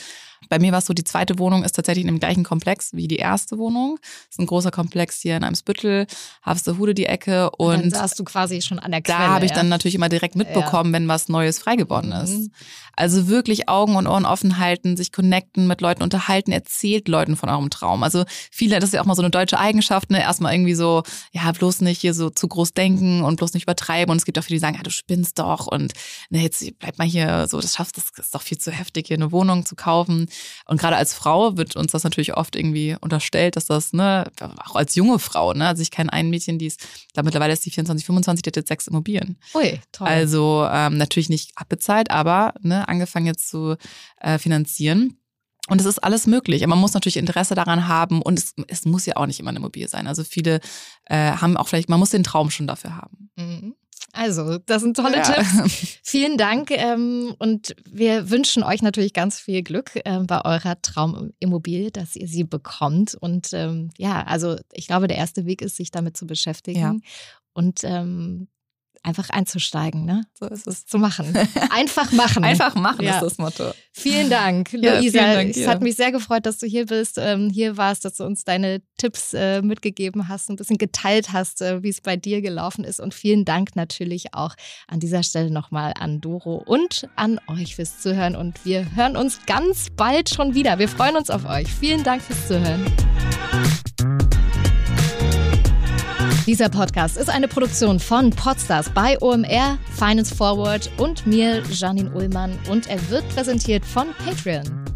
Bei mir war es so, die zweite Wohnung ist tatsächlich in dem gleichen Komplex wie die erste Wohnung. Das ist ein großer Komplex hier in Eimsbüttel, Harvestehude die Ecke. Und, und dann saßt du quasi schon an der Quelle. Da habe ich dann natürlich immer direkt mitbekommen, ja. wenn was Neues frei geworden ist. Mhm. Also wirklich Augen und Ohren offen halten, sich connecten, mit Leuten unterhalten, erzählt Leuten von eurem Traum. Also viele, das ist ja auch mal so eine deutsche Eigenschaft, ne? Erstmal irgendwie so, ja, bloß nicht hier so zu groß denken und bloß nicht übertreiben. Und es gibt auch viele, die sagen, ja, du spinnst doch und ne, jetzt bleib mal hier so, das schaffst, das ist doch viel zu heftig, hier eine Wohnung zu kaufen. Und gerade als Frau wird uns das natürlich oft irgendwie unterstellt, dass das, ne, auch als junge Frau, ne, also ich kenne ein Mädchen, die ist, glaube mittlerweile ist die 24, 25, die hat jetzt sechs Immobilien. Ui, toll. Also ähm, natürlich nicht abbezahlt, aber ne, angefangen jetzt zu äh, finanzieren. Und es ist alles möglich. Aber man muss natürlich Interesse daran haben und es, es muss ja auch nicht immer eine Immobilie sein. Also viele äh, haben auch vielleicht, man muss den Traum schon dafür haben. Mhm. Also, das sind tolle ja. Tipps. Vielen Dank ähm, und wir wünschen euch natürlich ganz viel Glück äh, bei eurer Traumimmobilie, dass ihr sie bekommt. Und ähm, ja, also ich glaube, der erste Weg ist, sich damit zu beschäftigen. Ja. Und ähm, einfach einzusteigen, ne? So ist es. Zu machen. Einfach machen. Einfach machen ja. ist das Motto. Vielen Dank, ja, Luisa. Vielen Dank es hat mich sehr gefreut, dass du hier bist, ähm, hier warst, dass du uns deine Tipps äh, mitgegeben hast, ein bisschen geteilt hast, äh, wie es bei dir gelaufen ist. Und vielen Dank natürlich auch an dieser Stelle nochmal an Doro und an euch fürs Zuhören. Und wir hören uns ganz bald schon wieder. Wir freuen uns auf euch. Vielen Dank fürs Zuhören. Dieser Podcast ist eine Produktion von Podstars bei OMR, Finance Forward und mir, Janine Ullmann. Und er wird präsentiert von Patreon.